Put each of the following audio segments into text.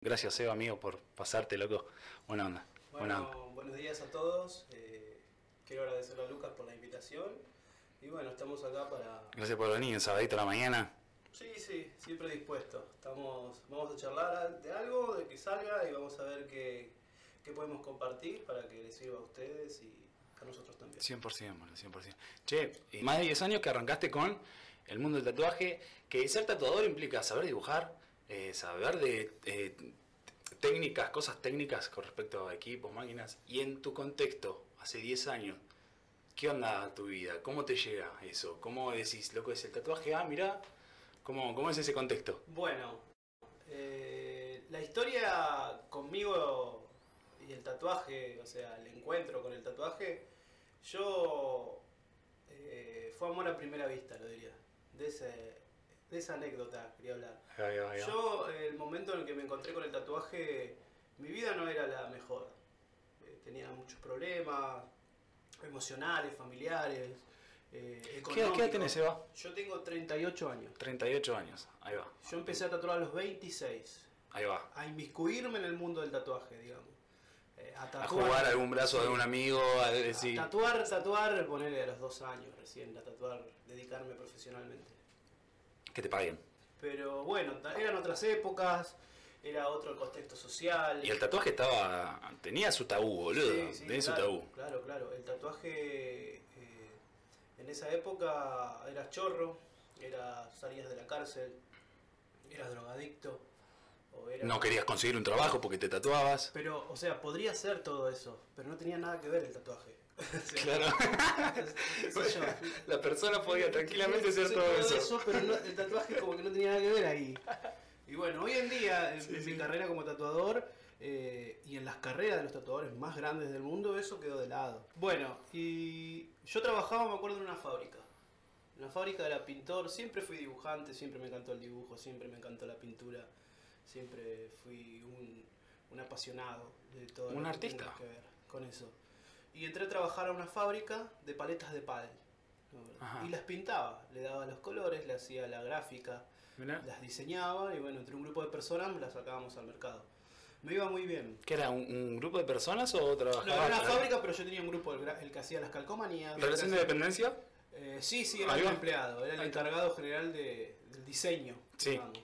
Gracias, Seba, amigo, por pasarte, loco. Buena onda. Buena onda. Bueno, buenos días a todos. Eh, quiero agradecerle a Lucas por la invitación. Y bueno, estamos acá para... Gracias por venir, un sabadito a la mañana. Sí, sí, siempre dispuesto. Estamos, vamos a charlar de algo, de que salga y vamos a ver qué, qué podemos compartir para que les sirva a ustedes y a nosotros también. 100%, bueno, 100%. Che, y más de 10 años que arrancaste con el mundo del tatuaje, que ser tatuador implica saber dibujar, eh, saber de eh, técnicas, cosas técnicas con respecto a equipos, máquinas, y en tu contexto, hace 10 años, ¿qué onda tu vida? ¿Cómo te llega eso? ¿Cómo decís, loco, es el tatuaje? Ah, mira, ¿cómo, cómo es ese contexto? Bueno, eh, la historia conmigo y el tatuaje, o sea, el encuentro con el tatuaje, yo eh, fue amor a primera vista, lo diría. De esa anécdota quería hablar. Yo, el momento en el que me encontré con el tatuaje, mi vida no era la mejor. Eh, tenía muchos problemas emocionales, familiares, eh, ¿Qué, económicos. ¿Qué edad tenés, Seba? Yo tengo 38 años. 38 años, ahí va. Yo empecé a tatuar a los 26. Ahí va. A inmiscuirme en el mundo del tatuaje, digamos. Eh, a A tatuar. jugar algún brazo de un amigo, a decir... Tatuar, tatuar, ponerle a los dos años recién, a tatuar, dedicarme profesionalmente. Que te paguen. Pero bueno, eran otras épocas, era otro contexto social. Y el tatuaje estaba... tenía su tabú, boludo. Sí, sí, tenía su claro, tabú. Claro, claro. El tatuaje eh, en esa época eras chorro, era, salías de la cárcel, eras drogadicto. O eras- No querías conseguir un trabajo porque te tatuabas. Pero, o sea, podría ser todo eso, pero no tenía nada que ver el tatuaje. Claro. sé yo. La persona podía tranquilamente hacer Sí, todo eso. pero no- el tatuaje como que no tenía nada que ver ahí. Y bueno, hoy en día, en Sí, mi carrera como tatuador eh, y en las carreras de los tatuadores más grandes del mundo, eso quedó de lado. Bueno, y yo trabajaba, me acuerdo, en una fábrica. En la fábrica era pintor, siempre fui dibujante, siempre me encantó el dibujo, siempre me encantó la pintura, siempre fui un, un apasionado de todo Un lo artista. que ver con eso. Y entré a trabajar a una fábrica de paletas de pádel. ¿no? Ajá. Y las pintaba, le daba los colores, le hacía la gráfica, las diseñaba y bueno, entre un grupo de personas las sacábamos al mercado. Me iba muy bien. ¿Qué era? ¿Un, un grupo de personas o No, trabajaba? era una fábrica, pero yo tenía un grupo, el, el que hacía las calcomanías. el ¿Relación de dependencia? Eh, sí, sí, era un empleado, era el encargado general de- del diseño. Sí. digamos.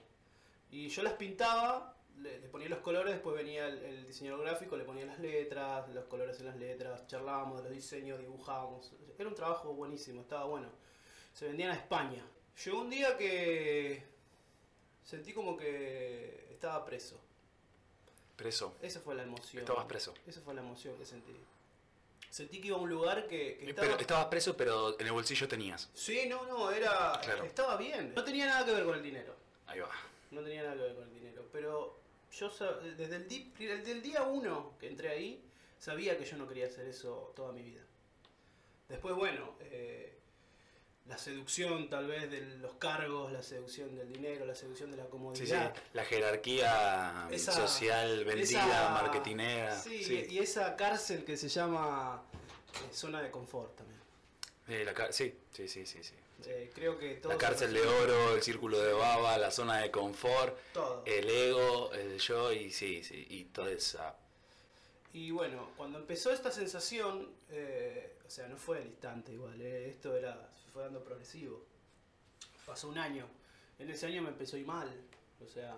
Y yo las pintaba, le, le ponía los colores, después venía el, el diseñador gráfico, le ponía las letras, los colores en las letras, charlábamos de los diseños, dibujábamos. Era un trabajo buenísimo, estaba bueno. Se vendían a España. Llegó un día que sentí como que estaba preso. Preso. Esa fue la emoción. Estabas preso. Esa fue la emoción que sentí. Sentí que iba a un lugar que, que Eh, estaba... Pero estabas preso, pero en el bolsillo tenías. Sí, no, no, era... Claro. Estaba bien. No tenía nada que ver con el dinero. Ahí va. No tenía nada que ver con el dinero. Pero yo desde el, di- desde el día uno que entré ahí, sabía que yo no quería hacer eso toda mi vida. Después, bueno, eh, la seducción tal vez de los cargos, la seducción del dinero, la seducción de la Sí, sí. comodidad. La jerarquía Esa- social, vendida, esa- marketinera. Sí, Sí. y esa cárcel que se llama eh, zona de confort también. Eh, la sí, sí, sí, sí, sí. Eh, creo que todo La cárcel de oro, el círculo de baba, la zona de confort, Todo. el ego, el yo y sí, sí, y toda esa... Y bueno, cuando empezó esta sensación, eh, o sea, no fue al instante igual, eh, esto era, se fue dando progresivo. Pasó un año. En ese año me empezó a ir mal. O sea,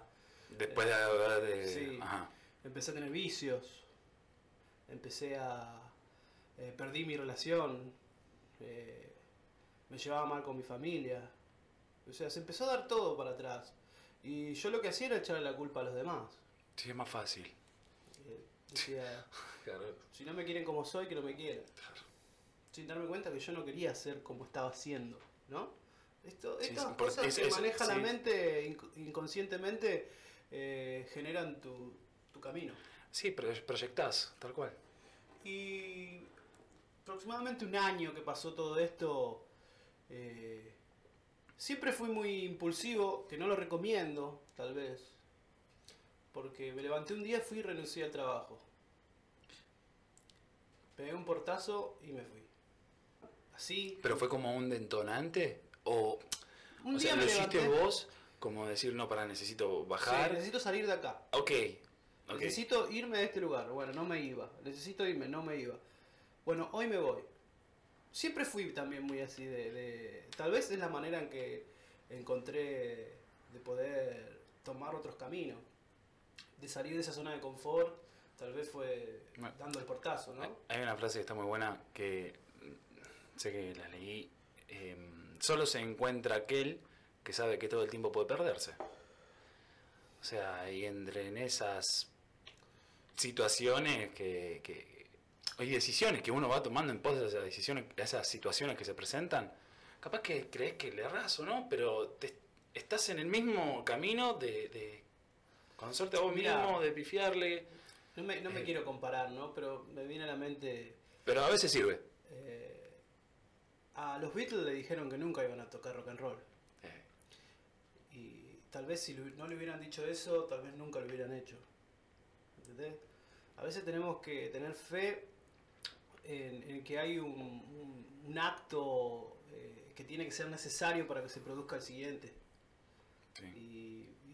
Después de haber de... Sí. Ajá. empecé a tener vicios. Empecé a... perdí mi relación. eh, me llevaba mal con mi familia. O sea, se empezó a dar todo para atrás. Y yo lo que hacía era echarle la culpa a los demás. Sí, es más fácil. Eh, decía... Claro. Si no me quieren como soy, que no me quieran. Sin darme cuenta que yo no quería ser como estaba siendo, ¿no? Esto, Sí, estas cosas es- que es- maneja la mente inc- inconscientemente eh, generan tu, tu camino. Sí, pero proyectás, tal cual. Y aproximadamente un año que pasó todo esto, eh, siempre fui muy impulsivo, que no lo recomiendo, tal vez, porque me levanté un día, fui y renuncié al trabajo. Pegué un portazo y me fui. Así. ¿Pero fue como un detonante? ¿O, Un o día sea, me lo hiciste levanté- vos como decir, no, para, necesito Sí, bajar? necesito salir de acá. Ok, Ok. Necesito irme de este lugar. Bueno, no me iba. Necesito irme, no me iba. Bueno, hoy me voy. Siempre fui también muy así de, de- Tal vez es la manera en que encontré de poder tomar otros caminos. De salir de esa zona de confort. Tal vez fue dando el portazo, ¿no? Hay una frase que está muy buena que sé que la leí. eh, solo se encuentra aquel que sabe que todo el tiempo puede perderse. O sea, y entre en esas situaciones que, que hay decisiones que uno va tomando en pos de esas decisiones, esas situaciones que se presentan, capaz que crees que le erras o no, pero te- estás en el mismo camino de, de conocerte a vos Mirá. mismo, de pifiarle, No me, no me Eh. quiero comparar, ¿no? Pero me viene a la mente... pero a veces sirve. eh, a los Beatles le dijeron que nunca iban a tocar rock and roll. Eh, Y tal vez si no le hubieran dicho eso, tal vez nunca lo hubieran hecho. ¿Entendés? A veces tenemos que tener fe en, en que hay un, un- un acto eh, que tiene que ser necesario para que se produzca el siguiente. sí.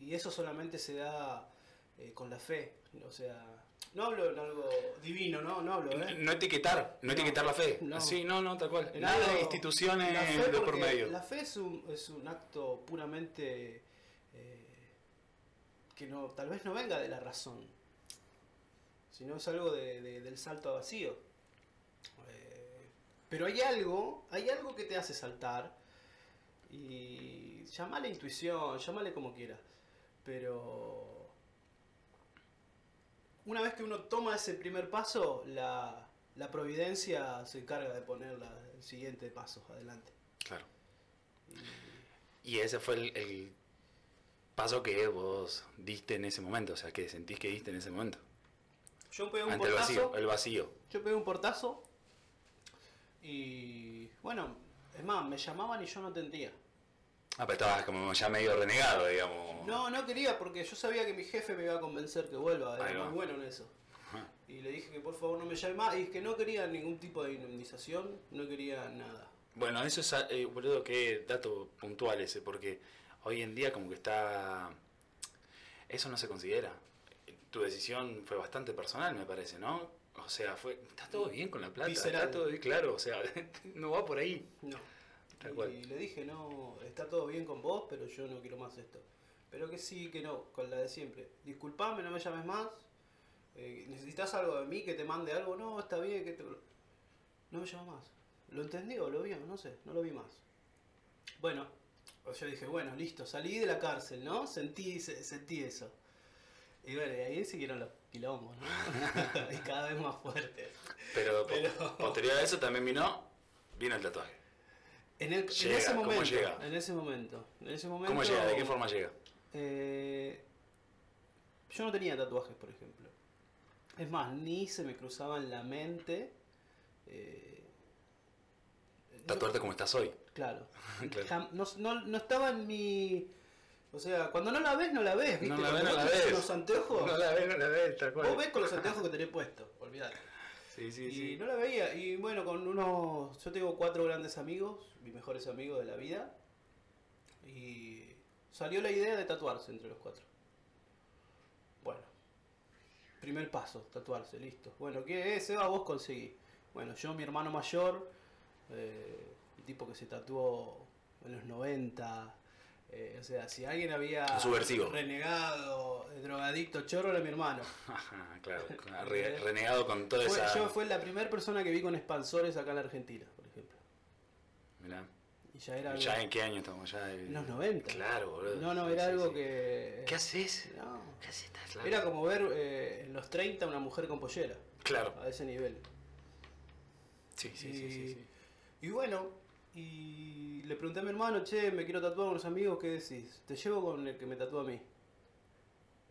Y, y eso solamente se da eh, con la fe. O sea, no hablo en algo divino, no, no hablo, ¿eh? No etiquetar, no, No, etiquetar la fe. no. Sí, no, no, tal cual. En Nada algo- de instituciones de por medio. La fe es un, es un acto puramente eh, que no, tal vez no venga de la razón, sino es algo de- de- del salto a vacío. Pero hay algo, hay algo que te hace saltar y llamale intuición, llamale como quieras, pero una vez que uno toma ese primer paso, la, la providencia se encarga de poner la- el siguiente paso adelante. Claro. Y- Y ese fue el, el paso que vos diste en ese momento, o sea, que sentís que diste en ese momento. Yo pegué un Ante el portazo. vacío, el vacío. Yo pegué un portazo. Y bueno, es más, me llamaban y yo no atendía. Ah, pero estabas como ya medio renegado, digamos. No, no quería porque yo sabía que mi jefe me iba a convencer que vuelva. Era Ahí va. muy bueno en eso. Ajá. Y le dije que por favor no me llame más. Y que no quería ningún tipo de indemnización, no quería nada. Bueno, eso es, eh, boludo, qué dato puntual ese, porque hoy en día como que está... Eso no se considera. Tu decisión fue bastante personal, me parece, ¿no? O sea, fue... Está todo bien con la plata, Visceral. está todo bien, claro, o sea, no va por ahí. No. Tal y cual. le dije, no, está todo bien con vos, pero yo no quiero más esto. Pero que sí, que no, con la de siempre. Disculpame, no me llames más. Eh, ¿Necesitas algo de mí que te mande algo? No, está bien, que te... No me llamas más. ¿Lo entendió? ¿Lo vio? No sé, no lo vi más. Bueno, pues yo dije, bueno, listo, salí de la cárcel, ¿no? Sentí, se- sentí eso. Y bueno, y ahí siguieron los quilombos, ¿no? y cada vez más fuertes. Pero, Pero- posterior a eso también vino, vino el tatuaje. En, el, en Llega, ese ¿cómo momento, llega? en ese momento, en ese momento. ¿Cómo llega? ¿De qué forma llega? Eh, yo no tenía tatuajes, por ejemplo. Es más, ni se me cruzaba en la mente. eh, Tatuarte como estás hoy. Claro. No, no- no estaba en mi. O sea, cuando no la ves, no la ves, ¿viste? No la ves, Cuando no la ves. Los anteojos, No la ves, no la ves, tal vos ves con los anteojos que tenés puestos, olvidate. Sí, sí, y sí. no la veía. Y bueno, con unos. Yo tengo cuatro grandes amigos, mis mejores amigos de la vida. Y salió la idea de tatuarse entre los cuatro. Bueno, primer paso, tatuarse, listo. Bueno, ¿qué es? Eva, vos conseguí. Bueno, yo, mi hermano mayor, eh, el tipo que se tatuó en los 90. Eh, o sea, si alguien había Subversivo. renegado, eh, drogadicto, chorro, era mi hermano. Claro. re- renegado con toda Fue- esa. yo fue la primera persona que vi con expansores acá en la Argentina, por ejemplo. Mirá. Y ya era ¿Ya algo- en qué año estamos? Ya en en los 90. Claro, boludo. No, no, era sí, algo sí. que... ¿Qué haces? No. ¿Qué haces? Estás loco. Era como ver eh, en los 30 una mujer con pollera, Claro. a ese nivel. Sí, sí, sí, sí, sí. Y bueno, y le pregunté a mi hermano, che, me quiero tatuar con unos amigos, ¿qué decís? Te llevo con el que me tatúa a mí.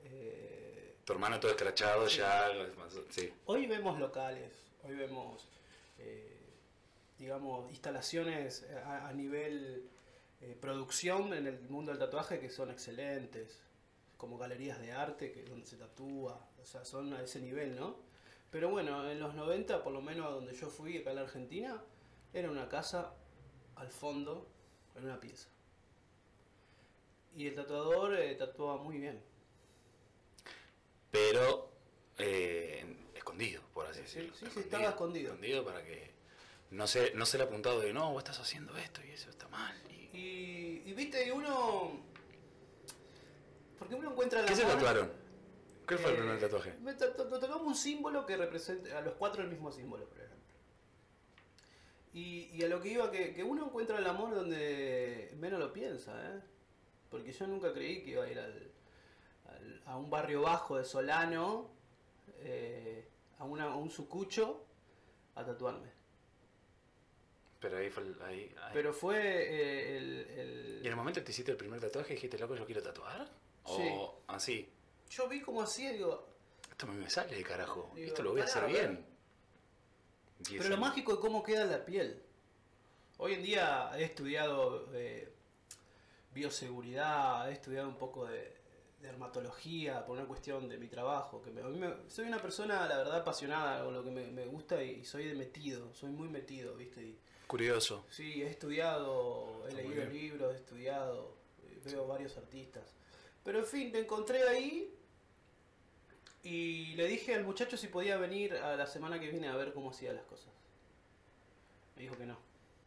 Eh, Tu hermano todo escrachado ya. Sí. Hoy vemos locales, hoy vemos, eh, digamos, instalaciones a, a nivel eh, producción en el mundo del tatuaje que son excelentes, como galerías de arte que donde se tatúa, o sea, son a ese nivel, ¿no? Pero bueno, en los 90, por lo menos a donde yo fui, acá en la Argentina, era una casa al fondo, en una pieza. Y el tatuador eh, tatuaba muy bien. Pero decirlo. sí, sí, estaba escondido. Escondido para que no se, no se le apuntado de, no, vos estás haciendo esto y eso está mal. Y... Y, y viste, uno. Porque uno encuentra la ¿Qué se mano- tatuaron? ¿Qué fue el Eh, primer tatuaje? Me ta- ta- tatuamos un símbolo que representa a los cuatro el mismo símbolo, por ejemplo. Y, y a lo que iba, que, que uno encuentra el amor donde menos lo piensa, ¿eh? Porque yo nunca creí que iba a ir al, al- a un barrio bajo de Solano, eh, a, una- a un sucucho, a tatuarme. Pero ahí fue el- ahí, ahí. Pero fue eh, el, el- ¿Y en el momento que te hiciste el primer tatuaje dijiste, loco, yo quiero tatuar? Sí. O así, Yo vi como hacía y digo, esto me sale de carajo, Digo, esto lo voy a hacer bien. Pero lo mágico es cómo queda la piel. Hoy en día he estudiado eh, bioseguridad, he estudiado un poco de, de dermatología por una cuestión de mi trabajo. Que me- a mí me- soy una persona, la verdad, apasionada con lo que me, me gusta y, soy de metido, soy muy metido, ¿viste? Y, Curioso. sí, he estudiado, he leído libros, he estudiado, eh, veo varios artistas. Pero en fin, me encontré ahí y le dije al muchacho si podía venir a la semana que viene a ver cómo hacía las cosas. Me dijo que no.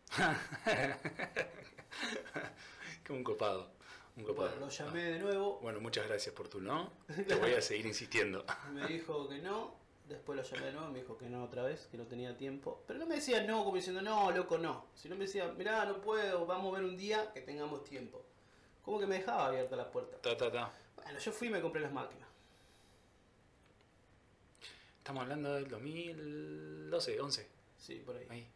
Como un copado. Un copado. Bueno, lo llamé de nuevo, Bueno, muchas gracias por tu no. Te voy a seguir insistiendo. me dijo que no, después lo llamé de nuevo, me dijo que no otra vez, que no tenía tiempo. Pero no me decía no como diciendo no, loco, no. Sino me decía, mirá, no puedo, vamos a ver un día que tengamos tiempo. Como que me dejaba abierta la puerta. Ta, ta, ta. Bueno, yo fui y me compré las máquinas. Estamos hablando del 2012, 11. Sí, por ahí. Ahí.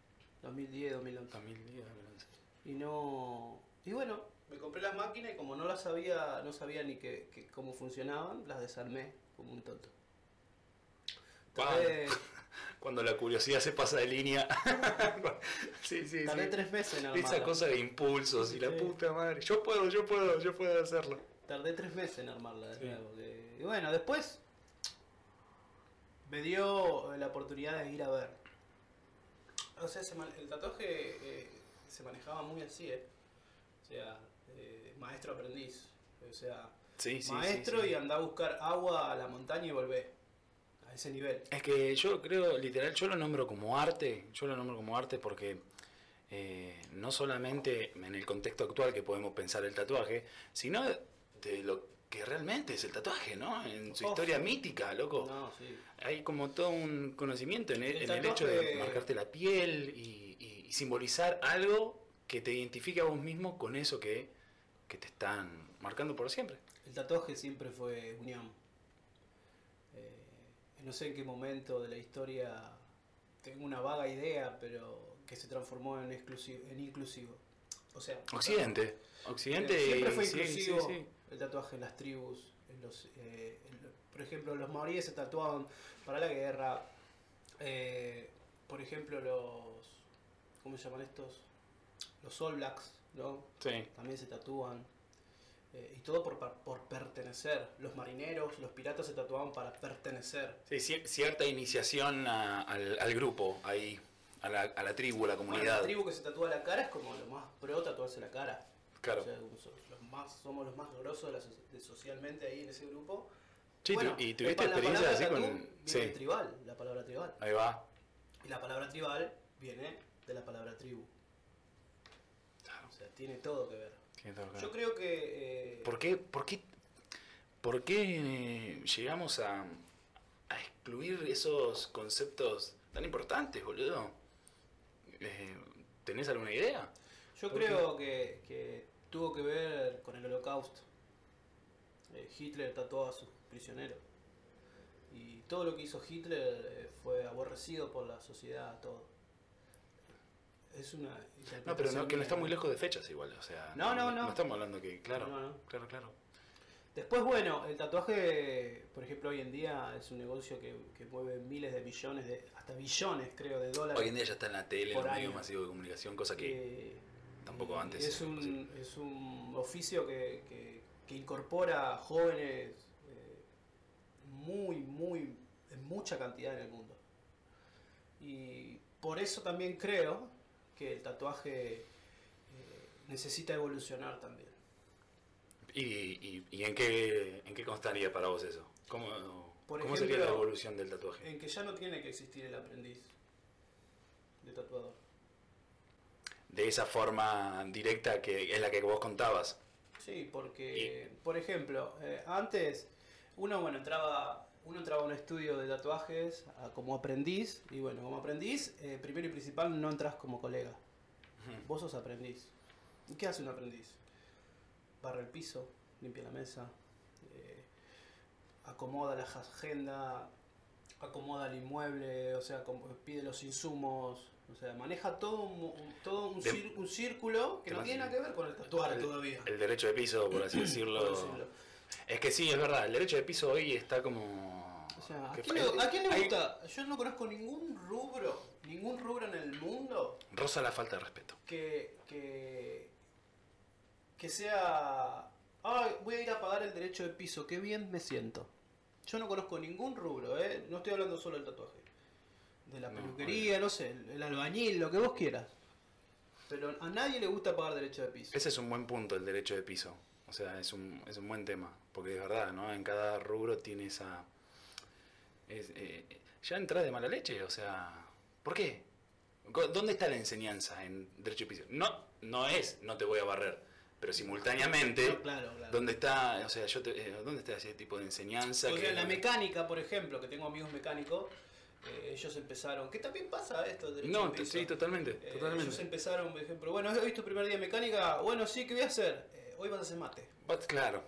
2010, 2011. 2010, 2011. Y no. Y bueno, me compré las máquinas y como no las sabía, no sabía ni que, que- cómo funcionaban, las desarmé como un tonto. Tardé, Cuando la curiosidad se pasa de línea. sí, sí, tardé sí. tres meses en Esa armarlas. cosa de impulsos y la puta madre. Yo puedo, yo puedo, yo puedo hacerlo. Tardé tres meses en armarla de Sí. nuevo. que- Y bueno, después me dio la oportunidad de ir a ver. O sea, se man- el tatuaje eh, se manejaba muy así, ¿eh? O sea, eh, maestro aprendiz. O sea, Sí, sí, maestro sí, sí. y anda a buscar agua a la montaña y volvé. A ese nivel. Es que yo creo, literal, yo lo nombro como arte, yo lo nombro como arte porque eh, no solamente en el contexto actual que podemos pensar el tatuaje, sino de lo que realmente es el tatuaje, ¿no? En su Ojo. historia mítica, loco. No, sí. Hay como todo un conocimiento en el, El en el hecho de marcarte la piel y, y- y simbolizar algo que te identifique a vos mismo con eso que, que te están marcando por siempre. El tatuaje siempre fue unión. Eh, no sé en qué momento de la historia tengo una vaga idea, pero que se transformó en exclusivo, en inclusivo. O sea, Occidente. Occidente siempre fue inclusivo sí, sí. El tatuaje en las tribus. En los, eh, en- por ejemplo, los maoríes se tatuaban para la guerra. Eh, por ejemplo, los. ¿Cómo se llaman estos? Los All Blacks, ¿no? Sí. También se tatúan. Eh, y todo por, por pertenecer. Los marineros, los piratas se tatuaban para pertenecer. Sí, cier- cierta iniciación a- al, al grupo, ahí, a la, a la tribu, a la Bueno, comunidad. la tribu que se tatúa la cara es como lo más pro tatuarse la cara. Claro. O sea, más, somos los más grosos de la so- de socialmente ahí en ese grupo. Sí, Bueno, y tuviste experiencia así con... Viene Sí, de tribal, la palabra tribal. ahí va. Y la palabra tribal viene de la palabra tribu. O sea, tiene todo que ver. Tiene todo que ver. Yo creo que... eh, ¿Por qué, por qué, por qué llegamos a, a excluir esos conceptos tan importantes, boludo? Eh, ¿Tenés alguna idea? Yo ¿Por creo que, que tuvo que ver con el holocausto. Eh, Hitler tatuó a sus prisioneros. Y todo lo que hizo Hitler eh, fue aborrecido por la sociedad, todo. Es una... No, pero no, que no está muy lejos de fechas igual, o sea... No, no, no. No estamos hablando que, claro, No, no. claro, claro. Después, bueno, el tatuaje, por ejemplo, hoy en día es un negocio que, que mueve miles de millones, de, hasta billones, creo, de dólares. Hoy en día ya está en la tele, en los medios masivos de comunicación, cosa que... Eh, tampoco antes Es un, es un oficio que, que- que incorpora jóvenes eh, muy, muy, en mucha cantidad en el mundo. Y por eso también creo que el tatuaje eh, necesita evolucionar también. ¿Y, y, y en, qué, en qué constaría para vos eso? ¿Cómo, Por ¿Cómo ejemplo, sería la evolución del tatuaje? en que ya no tiene que existir el aprendiz de tatuador. De esa forma directa que es la que vos contabas. Sí, porque, por ejemplo, eh, antes uno, bueno, entraba, uno entraba a un estudio de tatuajes como aprendiz, y bueno, como aprendiz, eh, primero y principal, no entras como colega. Vos sos aprendiz. ¿Y qué hace un aprendiz? Barra el piso, limpia la mesa, eh, acomoda la agenda, acomoda el inmueble, o sea, como- pide los insumos, o sea, maneja todo un, todo un, De- cir- un círculo que no tiene nada que ver con el tatuaje todavía. El derecho de piso, por así decirlo. por decirlo. Es que sí, es verdad, el derecho de piso hoy está como... O sea, ¿a quién, le, a quién le hay- gusta? Yo no conozco ningún rubro, ningún rubro en el mundo Rosa la falta de respeto. que, que, que sea, ay, voy a ir a pagar el derecho de piso, qué bien me siento. Yo no conozco ningún rubro, ¿eh? no estoy hablando solo del tatuaje. De la peluquería, no sé, el, el albañil, lo que vos quieras. Pero a nadie le gusta pagar derecho de piso. Ese es un buen punto, el derecho de piso. O sea, es un, es un buen tema. Porque es verdad, ¿no? En cada rubro tiene esa... es, eh, ya entras de mala leche, o sea... ¿Por qué? ¿Dónde está la enseñanza en derecho de piso? No, no es no te voy a barrer. Pero simultáneamente, No, claro, claro. ¿dónde está, o sea, yo te- eh, ¿dónde está ese tipo de enseñanza? O que- sea, la mecánica, por ejemplo, que tengo amigos mecánicos, eh, ellos empezaron, que también pasa esto del No, sí, totalmente, Eh, totalmente. ellos empezaron, por ejemplo, bueno, hoy es tu primer día de mecánica, bueno, sí, ¿qué voy a hacer? Eh, hoy vas a hacer mate. But, claro,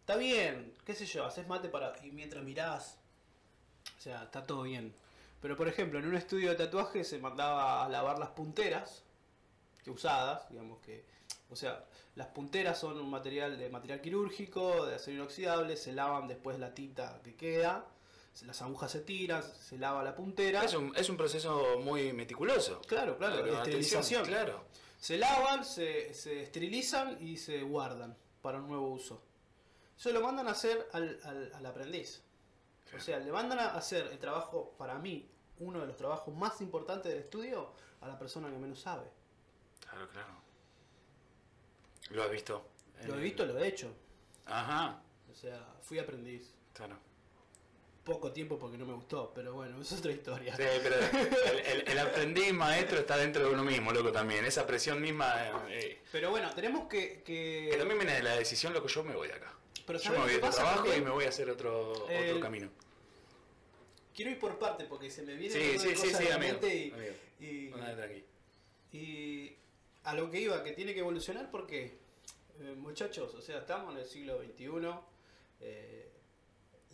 Está bien, qué sé yo, haces mate para y mientras mirás. O sea, está todo bien. Pero por ejemplo, en un estudio de tatuaje se mandaba a lavar las punteras, que usadas, digamos que, o sea, las punteras son un material de material quirúrgico, de acero inoxidable, se lavan después la tinta que queda, las agujas se tiran, se lava la puntera. es un, es un proceso muy meticuloso. Claro, claro, de esterilización. Claro. Se lavan, se, se esterilizan y se guardan para un nuevo uso. Eso lo mandan a hacer al, al- al aprendiz. O sea, le mandan a hacer el trabajo, para mí, uno de los trabajos más importantes del estudio, a la persona que menos sabe. Claro, claro. Lo has visto. Lo he visto, lo he hecho. Ajá, O sea, fui aprendiz. claro. Poco tiempo porque no me gustó, pero bueno, es otra historia. Sí, pero el, el- el aprendiz maestro está dentro de uno mismo, loco, también. Esa presión misma. eh, Pero bueno, tenemos que... que- que también viene de la decisión, loco, yo me voy de acá. Pero Yo ¿sabes me voy de trabajo y también? me voy a hacer otro, El- otro camino. Quiero ir por parte porque se me viene Sí, sí, sí, sí, amigo. y, amigo. y-. Y a lo que iba, que tiene que evolucionar porque, eh, muchachos, o sea, estamos en el siglo XXI, eh,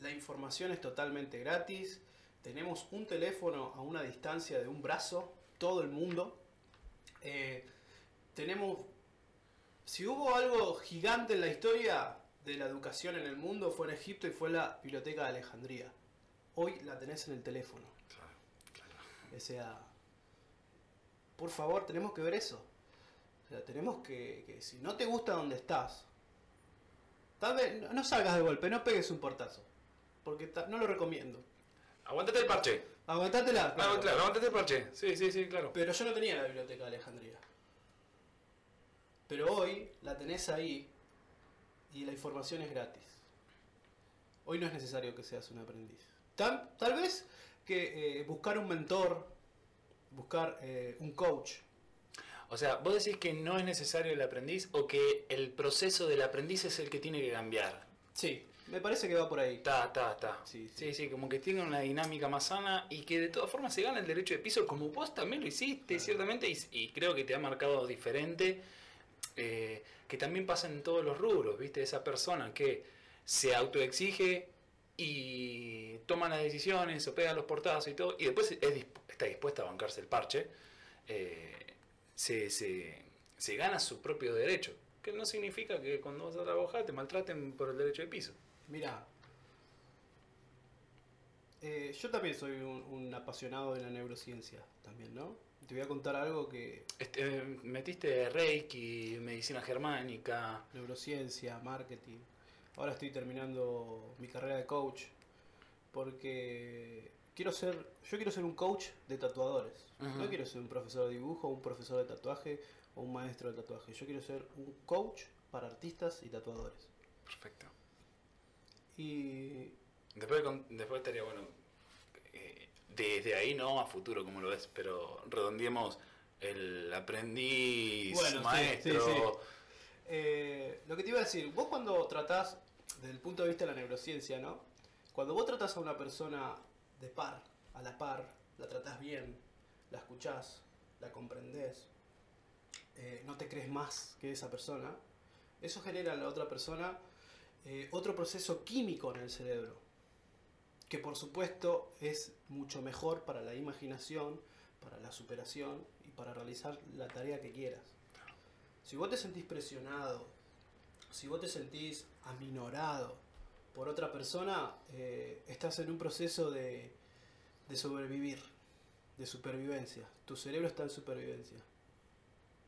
la información es totalmente gratis, tenemos un teléfono a una distancia de un brazo, todo el mundo, eh, tenemos, si hubo algo gigante en la historia de la educación en el mundo fue en Egipto y fue la Biblioteca de Alejandría. Hoy la tenés en el teléfono. Claro, claro. O sea, por favor, tenemos que ver eso. O sea, tenemos que, que si no te gusta donde estás, tal vez no, no salgas de golpe, no pegues un portazo. Porque no lo recomiendo. Aguántate el parche. Aguantátela. claro. Ah, claro, aguántate el parche. Sí, sí, sí, claro. Pero yo no tenía la biblioteca de Alejandría. Pero hoy la tenés ahí y la información es gratis. Hoy no es necesario que seas un aprendiz. Tal, tal vez que eh, buscar un mentor, buscar eh, un coach, O sea, vos decís que no es necesario el aprendiz o que el proceso del aprendiz es el que tiene que cambiar. Sí, me parece que va por ahí. Ta, ta, ta. Sí, Sí, sí. como que tiene una dinámica más sana y que de todas formas se gana el derecho de piso como vos también lo hiciste, ciertamente, y, y creo que te ha marcado diferente, eh, que también pasa en todos los rubros, ¿viste? Esa persona que se autoexige y toma las decisiones o pega los portazos y todo, y después es está dispuesta a bancarse el parche, eh, se, se, se gana su propio derecho. Que no significa que cuando vas a trabajar te maltraten por el derecho de piso. Mira, eh, yo también soy un, un apasionado de la neurociencia, también, ¿no? Te voy a contar algo que Este, eh, metiste Reiki, medicina germánica. neurociencia, marketing. Ahora estoy terminando mi carrera de coach porque quiero ser, yo quiero ser un coach de tatuadores. No quiero ser un profesor de dibujo, un profesor de tatuaje o un maestro de tatuaje. Yo quiero ser un coach para artistas y tatuadores. Perfecto. Y Después, después estaría bueno, eh, desde ahí no a futuro, como lo ves, pero redondeemos el aprendiz, Bueno, sí, maestro. sí, sí. Eh, lo que te iba a decir, vos cuando tratás, desde el punto de vista de la neurociencia, ¿no? Cuando vos tratás a una persona de par, a la par, la tratás bien, la escuchás, la comprendés, eh, no te crees más que esa persona, eso genera en la otra persona eh, otro proceso químico en el cerebro, que por supuesto es mucho mejor para la imaginación, para la superación y para realizar la tarea que quieras. Si vos te sentís presionado, si vos te sentís aminorado por otra persona, eh, estás en un proceso de, de sobrevivir, de supervivencia. Tu cerebro está en supervivencia,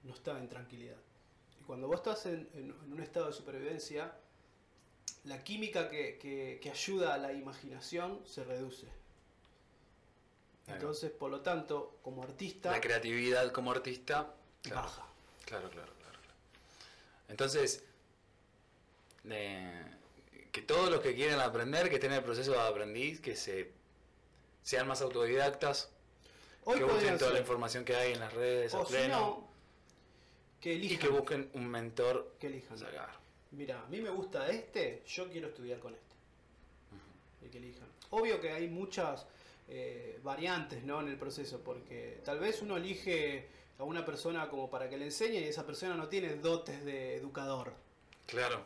no está en tranquilidad. Y cuando vos estás en, un estado de supervivencia, la química que, que- que ayuda a la imaginación se reduce. Entonces, por lo tanto, como artista, La creatividad como artista. Claro, baja. claro, claro, claro. Entonces, eh, que todos los que quieren aprender, que estén en el proceso de aprendiz, que se sean más autodidactas, Hoy que busquen toda la información que hay en las redes O pleno, no, que y elijan. que busquen un mentor que elijan. sacar. Mira, a mí me gusta este, yo quiero estudiar con este. Y que elijan. Obvio que hay muchas eh, variantes ¿no? en el proceso, porque tal vez uno elige a una persona como para que le enseñe y esa persona no tiene dotes de educador. Claro.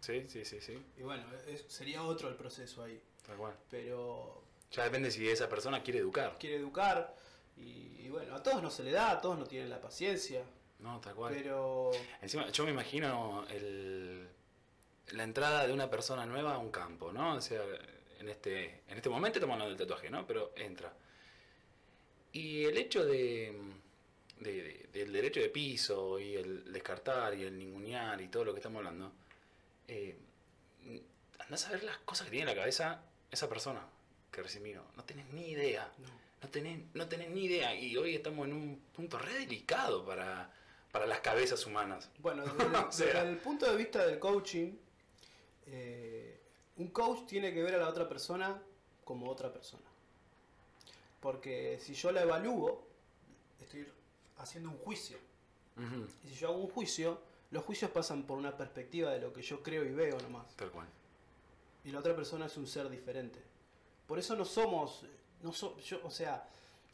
Sí, sí, sí, sí. Y bueno, es- sería otro el proceso ahí. Tal cual. Pero Ya depende si esa persona quiere educar. quiere educar y, y bueno, a todos no se le da, a todos no tienen la paciencia. No, tal cual. Pero Encima, yo me imagino el, la entrada de una persona nueva a un campo, ¿no? O sea, en este, en este momento estamos hablando del tatuaje, ¿no? Pero entra. Y el hecho de, de- de- del derecho de piso y el descartar y el ningunear y todo lo que estamos hablando, eh, andás a ver las cosas que tiene en la cabeza esa persona que recién vino. No tenés ni idea. no. No tenés, no tenés ni idea. Y hoy estamos en un punto re delicado para, para las cabezas humanas. Bueno, desde, el- O sea. desde el punto de vista del coaching, eh, un coach tiene que ver a la otra persona como otra persona. Porque si yo la evalúo, estoy haciendo un juicio. Y si yo hago un juicio, los juicios pasan por una perspectiva de lo que yo creo y veo nomás. Tal cual. Y la otra persona es un ser diferente. Por eso no somos, no so- yo, o sea,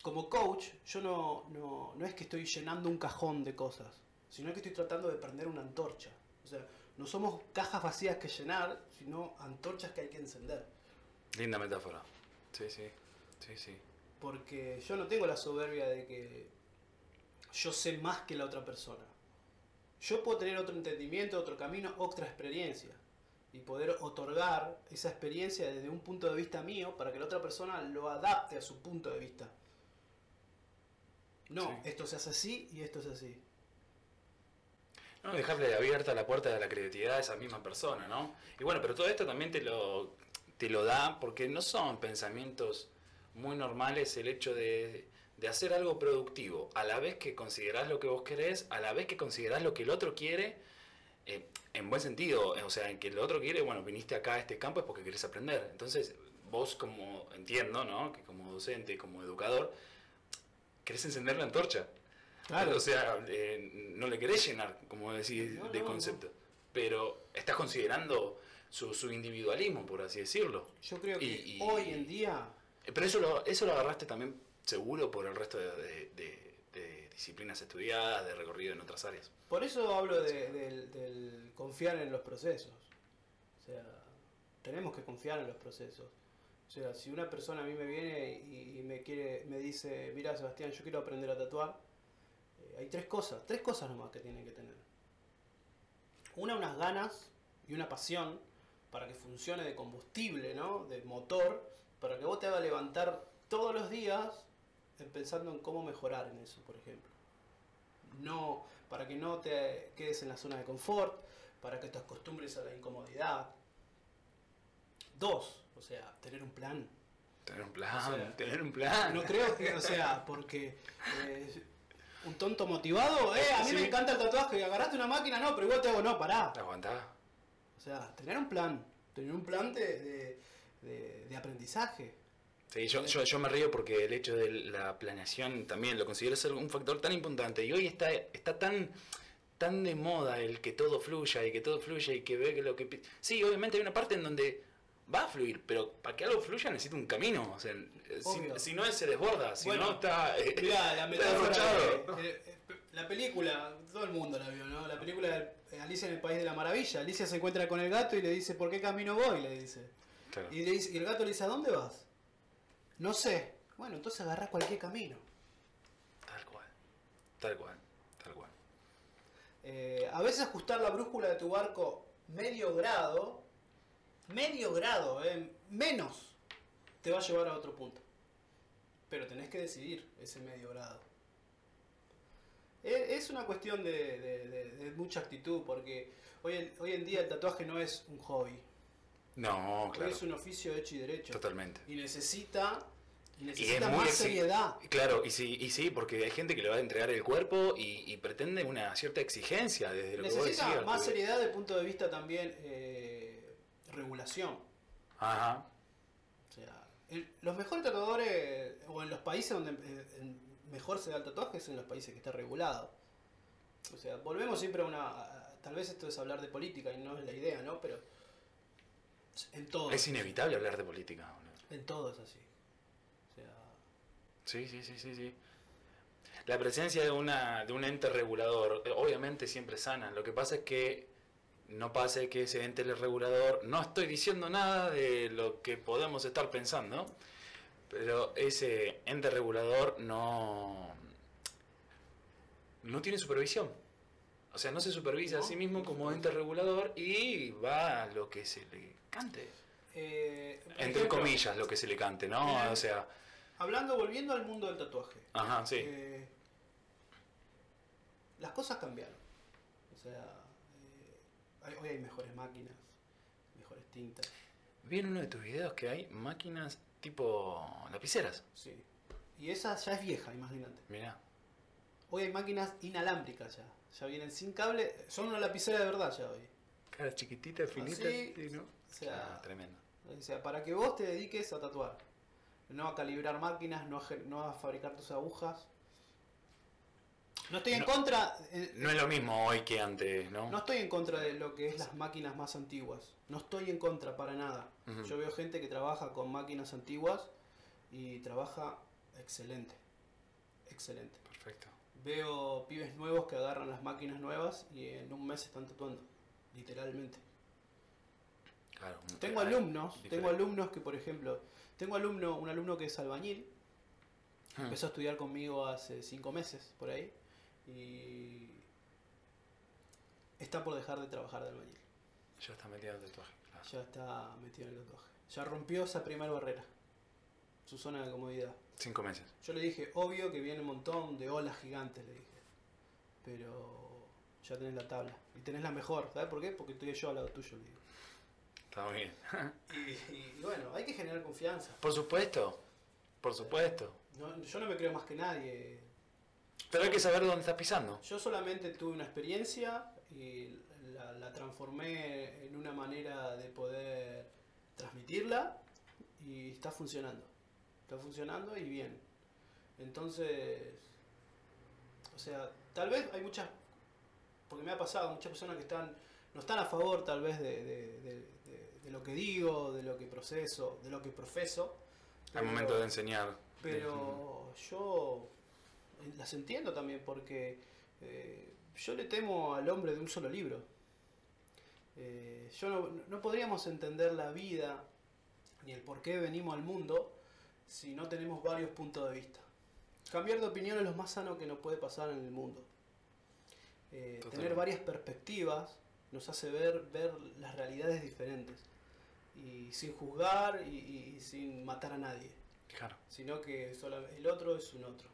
como coach, yo no, no, no es que estoy llenando un cajón de cosas, sino que estoy tratando de prender una antorcha. O sea, no somos cajas vacías que llenar, sino antorchas que hay que encender. Linda metáfora. Sí, sí. Sí, sí. Porque yo no tengo la soberbia de que yo sé más que la otra persona. Yo puedo tener otro entendimiento, otro camino, otra experiencia. Y poder otorgar esa experiencia desde un punto de vista mío para que la otra persona lo adapte a su punto de vista. No, Sí. esto se hace así y esto es así. No, dejarle abierta la puerta de la creatividad a esa misma persona, ¿no? Y bueno, pero todo esto también te lo, te lo da porque no son pensamientos muy normales el hecho de, de hacer algo productivo, a la vez que considerás lo que vos querés, a la vez que considerás lo que el otro quiere, eh, en buen sentido, o sea, en que el otro quiere, bueno, viniste acá a este campo es porque querés aprender. Entonces, vos como, entiendo, ¿no? Que como docente, como educador, querés encender la antorcha. O sea, eh, no le querés llenar, como decís, No, de no, concepto. Pero estás considerando su, su individualismo, por así decirlo. Yo creo que Y- y- hoy en día Eh, Pero eso lo, eso lo agarraste también seguro por el resto de, de- de- de disciplinas estudiadas, de recorrido en otras áreas. Por eso hablo de- del, del confiar en los procesos. O sea, tenemos que confiar en los procesos. O sea, si una persona a mí me viene y, me quiere, me dice, mira Sebastián, yo quiero aprender a tatuar, eh, hay tres cosas, tres cosas nomás que tienen que tener. Una, unas ganas y una pasión para que funcione de combustible, ¿no? De motor, para que vos te haga levantar todos los días eh, pensando en cómo mejorar en eso, por ejemplo no para que no te quedes en la zona de confort, para que te acostumbres a la incomodidad. Dos, o sea, tener un plan. Tener un plan, O sea, tener un plan. No creo que, o sea, porque eh, un tonto motivado, eh, a mí Sí. me encanta el tatuaje, agarraste una máquina, no, pero igual te hago, no, pará. Aguantá. O sea, tener un plan, tener un plan de, de- de aprendizaje. Sí, yo, yo, yo me río porque el hecho de la planeación también lo considero ser un factor tan importante y hoy está, está tan, tan de moda el que todo fluya y que todo fluya y que ve que lo que... Sí, obviamente hay una parte en donde va a fluir, pero para que algo fluya necesita un camino. O sea, si, si no él se desborda, si Bueno, no está... eh, Mirá, la metáfora eh, eh, la película, todo el mundo la vio, ¿no? La película de Alicia en el País de la Maravilla. Alicia se encuentra con el gato y le dice, ¿por qué camino voy? Le dice. Claro. Y, le dice- y el gato le dice, ¿a dónde vas? No sé. Bueno, entonces agarra cualquier camino. Tal cual, tal cual, tal cual. Eh, a veces ajustar la brújula de tu barco medio grado, medio grado, eh, menos, te va a llevar a otro punto. Pero tenés que decidir ese medio grado. Eh, Es una cuestión de, de- de- de mucha actitud, porque hoy en, hoy en día el tatuaje no es un hobby, No, claro, es un oficio hecho y derecho. totalmente. Y necesita, y Y es necesita más seriedad. Claro, y sí, y sí, porque hay gente que le va a entregar el cuerpo y, y pretende una cierta exigencia desde lo que vos Necesita decías. más seriedad desde el punto de vista también eh, regulación. Ajá, O sea, el- los mejores tatuadores, o en los países donde eh, mejor se da el tatuaje, es en los países que está regulado. O sea, volvemos siempre a una. a- tal vez esto es hablar de política y no es la idea, ¿no? Pero. En todo. es inevitable hablar de política. En todo es así. O sea. Sí, sí, sí, sí, sí. La presencia de, una, de un ente regulador, eh, obviamente siempre sana. Lo que pasa es que no pase que ese ente regulador, no estoy diciendo nada de lo que podemos estar pensando, pero ese ente regulador no, no tiene supervisión. O sea, no se supervisa a sí mismo como ente regulador y va a lo que se le cante. eh, Entre ejemplo, comillas, lo que se le cante, ¿no? Bien. O sea, Hablando, volviendo al mundo del tatuaje. ajá, sí. Eh, las cosas cambiaron. O sea, eh, hoy hay mejores máquinas, mejores tintas. Vi en uno de tus videos que hay máquinas tipo lapiceras. Sí. Y esa ya es vieja, imagínate. Mirá. Hoy hay máquinas inalámbricas ya. Ya vienen sin cable. Son una lapicera de verdad ya hoy. Cara chiquitita, finita. Así, sí, ¿no? O sea, Ah, tremendo. o sea, para que vos te dediques a tatuar. No a calibrar máquinas, no a, no a fabricar tus agujas. No estoy en No. contra. eh, No es lo mismo hoy que antes, ¿no? No estoy en contra de lo que es las máquinas más antiguas. No estoy en contra para nada. Yo veo gente que trabaja con máquinas antiguas y trabaja excelente. Excelente. Perfecto. Veo pibes nuevos que agarran las máquinas nuevas y en un mes están tatuando. Literalmente. Claro. Tengo alumnos, diferente. tengo alumnos que por ejemplo, tengo alumno, un alumno que es albañil, empezó a estudiar conmigo hace cinco meses por ahí y está por dejar de trabajar de albañil. Ya está metido en el tatuaje. claro. Ya está metido en el tatuaje. Ya rompió esa primera barrera. Su zona de comodidad. Cinco meses. Yo le dije, obvio que viene un montón de olas gigantes, le dije. Pero ya tenés la tabla. Y tenés la mejor. ¿Sabes por qué? Porque estoy yo al lado tuyo, le digo. Está muy bien. Y, y bueno, hay que generar confianza. Por supuesto. Por supuesto. No- yo no me creo más que nadie. Pero hay que saber dónde estás pisando. Yo solamente tuve una experiencia y la, la transformé en una manera de poder transmitirla y está funcionando. Está funcionando y bien. Entonces, o sea, tal vez hay muchas, porque me ha pasado, muchas personas que están, no están a favor tal vez de, de- de- de- de lo que digo, de lo que proceso, de lo que profeso. Al momento de enseñar. pero yo las entiendo también porque eh, yo le temo al hombre de un solo libro. Eh, yo no, no podríamos entender la vida ni el por qué venimos al mundo si no tenemos varios puntos de vista. Cambiar de opinión es lo más sano que nos puede pasar en el mundo. Eh, tener varias perspectivas nos hace ver, ver las realidades diferentes y sin juzgar y- sin matar a nadie Claro. sino que sola- el otro es un otro.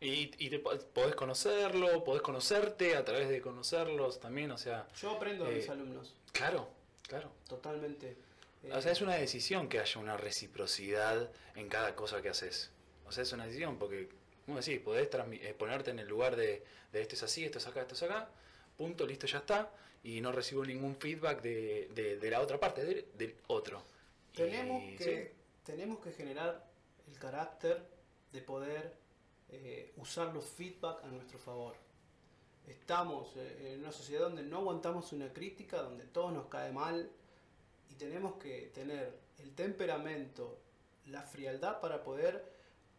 Y, y te po- podés conocerlo, podés conocerte a través de conocerlos también, o sea, Yo aprendo de Eh, mis alumnos, claro, claro. totalmente. eh, O sea, es una decisión que haya una reciprocidad en cada cosa que haces. O sea, es una decisión porque, como decís, podés eh, ponerte en el lugar de, de esto es así, esto es acá, esto es acá, punto, listo, ya está, y no recibo ningún feedback de, de- de la otra parte, del, del otro. Tenemos Y, que, tenemos que generar el carácter de poder eh, usar los feedback a nuestro favor. Estamos eh, en una sociedad donde no aguantamos una crítica, donde todo nos cae mal y tenemos que tener el temperamento, la frialdad para poder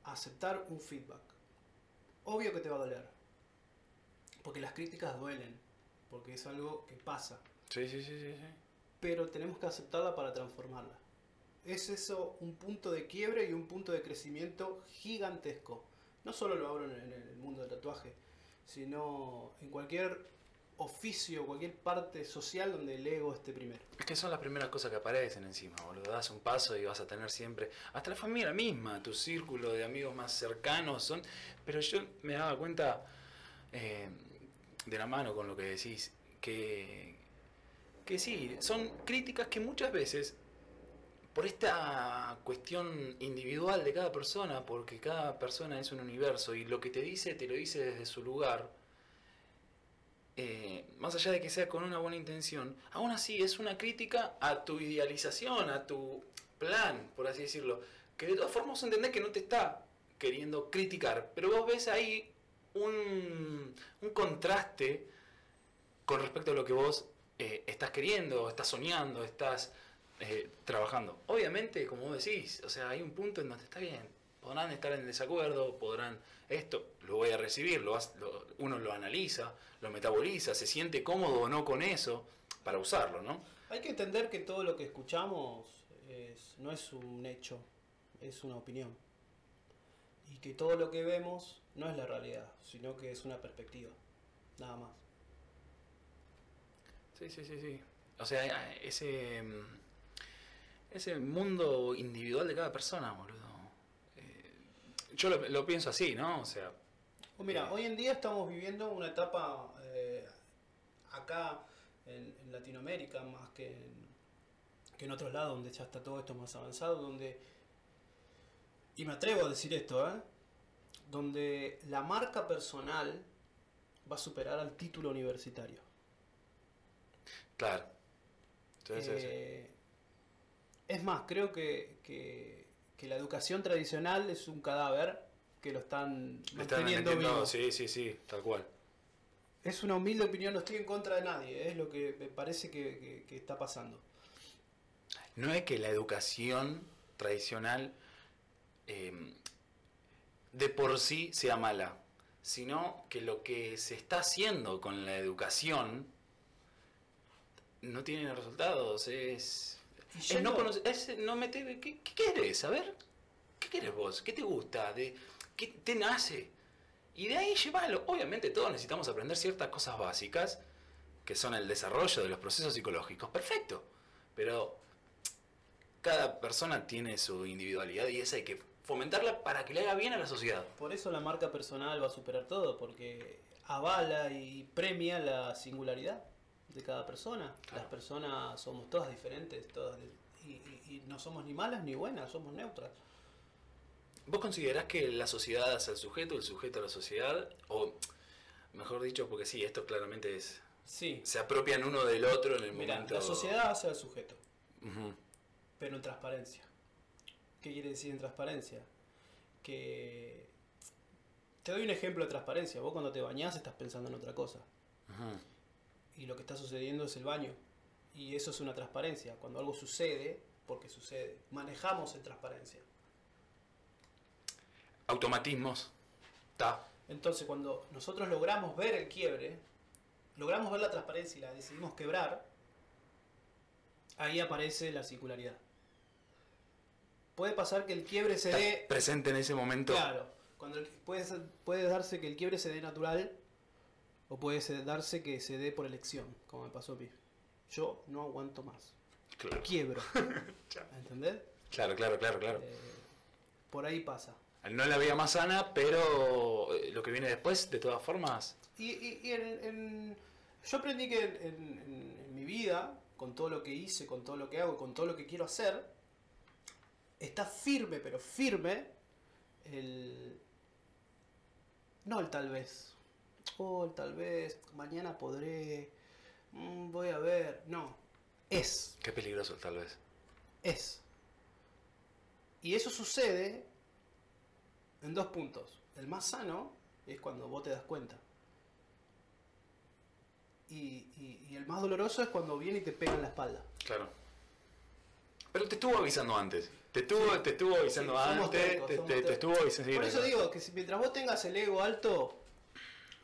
aceptar un feedback. Obvio que te va a doler, porque las críticas duelen, porque es algo que pasa sí, sí, sí, sí, sí. pero tenemos que aceptarla para transformarla. Es eso un punto de quiebre y un punto de crecimiento gigantesco. No solo lo en en el mundo del tatuaje, sino en cualquier oficio, cualquier parte social donde el ego esté primero. Es que son las primeras cosas que aparecen encima, boludo. Das un paso y vas a tener siempre. Hasta la familia misma, tu círculo de amigos más cercanos son. Pero yo me daba cuenta, eh, de la mano con lo que decís, que. que sí, son críticas que muchas veces. Por esta cuestión individual de cada persona, porque cada persona es un universo y lo que te dice, te lo dice desde su lugar, eh, más allá de que sea con una buena intención, aún así es una crítica a tu idealización, a tu plan, por así decirlo, que de todas formas entendés que no te está queriendo criticar, pero vos ves ahí un, un contraste con respecto a lo que vos eh, estás queriendo, estás soñando, estás eh, trabajando. Obviamente, como vos decís, o sea, hay un punto en donde está bien, podrán estar en desacuerdo, podrán esto, lo voy a recibir, lo, lo- uno lo analiza, lo metaboliza, se siente cómodo o no con eso para usarlo, ¿no? Hay que entender que todo lo que escuchamos es- no es un hecho, es una opinión. Y que todo lo que vemos no es la realidad, sino que es una perspectiva. Nada más. Sí, sí, sí, sí. O sea, ese, mm, ese mundo individual de cada persona, boludo. Eh, yo lo, lo pienso así, ¿no? O sea, Pues mira, Eh. hoy en día estamos viviendo una etapa eh, acá en, en Latinoamérica, más que en, que en otros lados, donde ya está todo esto más avanzado, donde, y me atrevo a decir esto, ¿eh? donde la marca personal va a superar al título universitario. claro. Entonces, es más, creo que, que- que la educación tradicional es un cadáver que lo están le están manteniendo vivo. sí, sí, sí, tal cual. Es una humilde opinión, no estoy en contra de nadie, es lo que me parece que, que- que está pasando. No es que la educación tradicional eh, de por sí sea mala, sino que lo que se está haciendo con la educación no tiene resultados. Es, Es no, conocer- es no meter. ¿qué, ¿Qué querés? A ver, ¿qué querés vos? ¿Qué te gusta? ¿De, ¿Qué te nace? Y de ahí llévalo. Obviamente todos necesitamos aprender ciertas cosas básicas, que son el desarrollo de los procesos psicológicos. Perfecto. Pero cada persona tiene su individualidad y esa hay que fomentarla para que le haga bien a la sociedad. Por eso la marca personal va a superar todo, porque avala y premia la singularidad de cada persona. Claro. Las personas somos todas diferentes, todas y, y- y no somos ni malas ni buenas, somos neutras. ¿Vos considerás que la sociedad hace al sujeto, el sujeto a la sociedad? O, mejor dicho, porque sí, esto claramente es... Sí, Se apropian uno del otro en el mira, momento... la sociedad hace al sujeto. Pero en transparencia. ¿Qué quiere decir en transparencia? Que te doy un ejemplo de transparencia. Vos cuando te bañás estás pensando en otra cosa. Y lo que está sucediendo es el baño. Y eso es una transparencia. Cuando algo sucede, porque sucede. Manejamos en transparencia. Automatismos. Está. Entonces cuando nosotros logramos ver el quiebre, logramos ver la transparencia y la decidimos quebrar, ahí aparece la circularidad. Puede pasar que el quiebre se dé presente en ese momento. Claro, cuando el- puede, ser- puede darse que el quiebre se dé natural o puede ser- darse que se dé por elección, como me pasó a mí. Yo no aguanto más. Claro, Quiebro. ¿Entendés? claro, claro, claro. claro. Eh, por ahí pasa. No la vía más sana, pero eh, lo que viene después, de todas formas... Y, y- y en- en- yo aprendí que en mi vida, con todo lo que hice, con todo lo que hago, con todo lo que quiero hacer, está firme, pero firme, el... No el tal vez. Oh, tal vez, mañana podré, mm, voy a ver. No, es, Qué peligroso tal vez. es. Y eso sucede en dos puntos. El más sano es cuando vos te das cuenta. Y, y- y el más doloroso es cuando viene y te pega en la espalda. Claro. Pero te estuvo avisando antes. Te estuvo, te estuvo avisando Sí, antes. tercos, te, estuvo avisando. Por eso digo que si, mientras vos tengas el ego alto,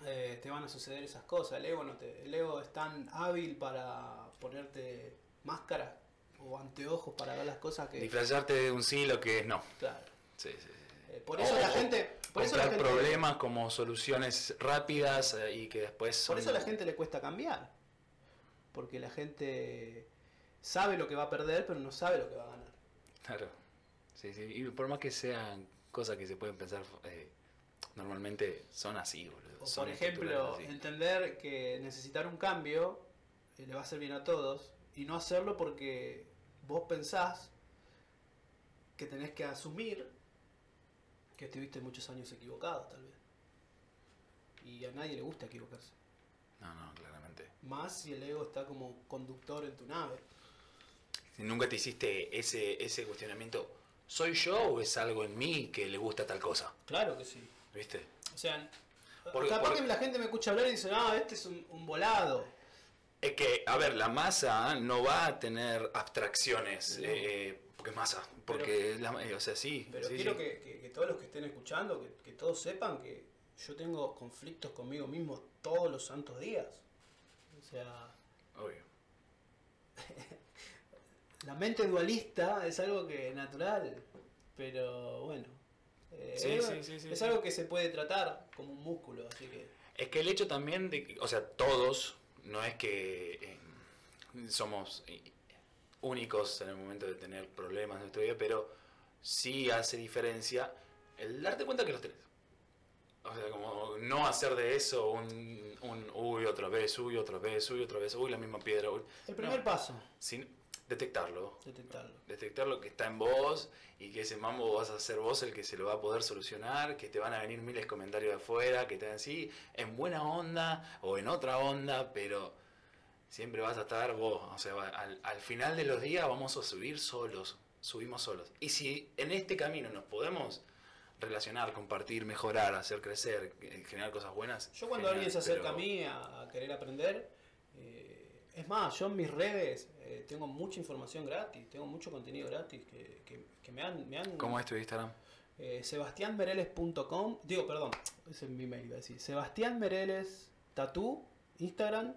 eh, te van a suceder esas cosas. El ego, no te, el ego es tan hábil para ponerte máscara o anteojos para ver las cosas que... Disfrazarte de un sí lo que es no. Claro. Sí, sí, sí. Eh, por eso la gente... Por eso la gente, problemas como soluciones rápidas eh, y que después son... por eso a la gente le cuesta cambiar. Porque la gente sabe lo que va a perder, pero no sabe lo que va a ganar. Claro. Sí, sí. Y por más que sean cosas que se pueden pensar, eh, normalmente son así, boludo. O Son por ejemplo, entender que necesitar un cambio eh, le va a hacer bien a todos y no hacerlo porque vos pensás que tenés que asumir que estuviste muchos años equivocado, tal vez. Y a nadie le gusta equivocarse. No, no, claramente. Más si el ego está como conductor en tu nave. Si nunca te hiciste ese, ese cuestionamiento, ¿soy yo o es algo en mí que le gusta tal cosa? Claro que sí. ¿Viste? O sea, Porque- capaz porque- que la gente me escucha hablar y dice, ah, este es un, un volado. Es que, a ver, la masa no va a tener abstracciones, No. eh, porque masa, porque, la- eh, o sea, sí. Pero sí, quiero sí. Que, que- que todos los que estén escuchando, que, que todos sepan que yo tengo conflictos conmigo mismo todos los santos días. O sea, Obvio. la mente dualista es algo que es natural, pero bueno. Eh, Sí, es, sí, sí, sí, es sí. algo que se puede tratar como un músculo, así que... Es que el hecho también de, que- o sea, todos, no es que eh, somos únicos en el momento de tener problemas en nuestra vida, pero sí hace diferencia el darte cuenta que los tenés. O sea, como no hacer de eso un, un uy, otra vez, uy, otra vez, uy, otra vez, uy, la misma piedra, uy. El primer No, paso, sin detectarlo, detectarlo. detectar lo que está en vos y que ese mambo vas a ser vos el que se lo va a poder solucionar, que te van a venir miles de comentarios de afuera, que te dan sí, en buena onda o en otra onda, pero siempre vas a estar vos. O sea, al, al final de los días vamos a subir solos, subimos solos. Y si en este camino nos podemos relacionar, compartir, mejorar, hacer crecer, eh, generar cosas buenas. Yo cuando genial, alguien se acerca pero- a mí a, a querer aprender, eh, es más, yo en mis redes eh, tengo mucha información gratis, tengo mucho contenido gratis que, que- que me han... Me han ¿Cómo es tu Instagram? eh, sebastianmereles.com, digo, perdón, ese es mi mail, iba a decir. Sebastián Mereles Tatú, Instagram,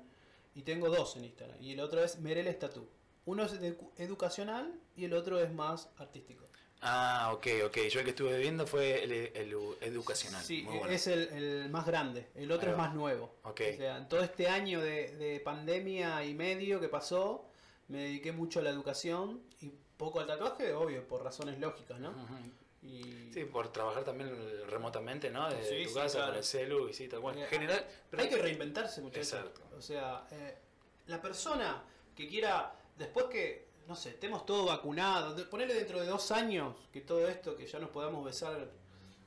y tengo dos en Instagram. Y el otro es Mereles Tatú. Uno es edu- educacional y el otro es más artístico. Ah, ok, ok. Yo el que estuve viendo fue el, el educacional. Sí, Muy bueno. es el, el más grande. El otro es más nuevo. Ok. O sea, en todo este año de, de pandemia y medio que pasó, me dediqué mucho a la educación y poco al tatuaje, obvio, por razones lógicas, ¿no? Y Sí, por trabajar también remotamente, ¿no? De Sí, tu sí, casa, claro. con el celu y sí, tal cual. Eh, General, pero hay que reinventarse, muchachos. Exacto. O sea, eh, la persona que quiera, después que, no sé, estemos todos vacunados, ponerle dentro de dos años que todo esto, que ya nos podamos besar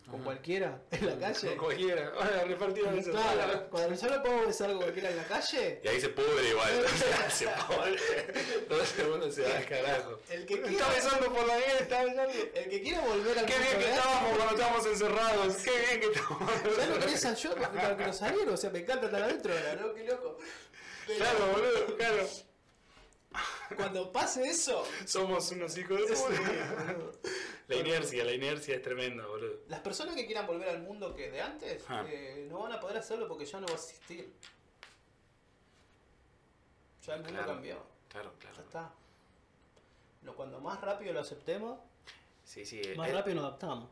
con Ajá. cualquiera en la calle. Con cualquiera. Ahora repartieron eso. Claro, cuando ya no podemos besar con cualquiera en la calle, Y ahí se pudre igual. se pudre. Dos segundos se va al carajo. el que Está quiera, besando por la vida, está besando. el que quiera volver al Qué mundo bien que estábamos cuando estábamos encerrados. Qué bien que estábamos. Ya no querés yo para que nos salieron, o sea, me encanta estar adentro ahora, ¿no? Qué loco. Pero Claro, boludo, claro. Cuando pase eso, Somos unos hijos de boludo. La inercia, la inercia es tremenda, boludo. Las personas que quieran volver al mundo que de antes Ah. eh, no van a poder hacerlo porque ya no va a existir. Ya el mundo Claro. cambió. Claro, Ya claro. está. Lo, cuando más rápido lo aceptemos, Sí, sí. más eh, rápido nos adaptamos.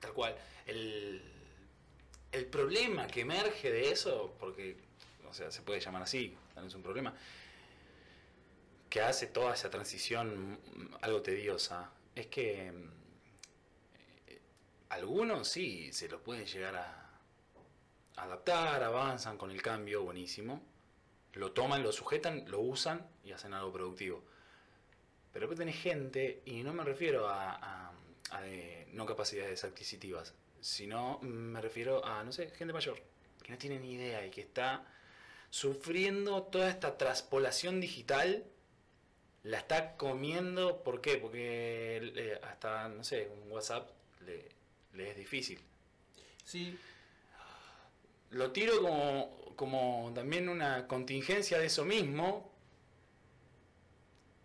Tal cual. El, el problema que emerge de eso, porque, o sea, se puede llamar así, no es un problema, que hace toda esa transición algo tediosa, es que mm, algunos sí se lo pueden llegar a adaptar, avanzan con el cambio, buenísimo, lo toman, lo sujetan, lo usan y hacen algo productivo. Pero después tenés gente, y no me refiero a, a- no capacidades adquisitivas, sino mm, me refiero a, no sé, gente mayor, que no tiene ni idea y que está sufriendo toda esta traspolación digital la está comiendo. ¿Por qué? Porque eh, hasta, no sé, un WhatsApp le, le es difícil. Sí, Lo tiro como, como también una contingencia de eso mismo,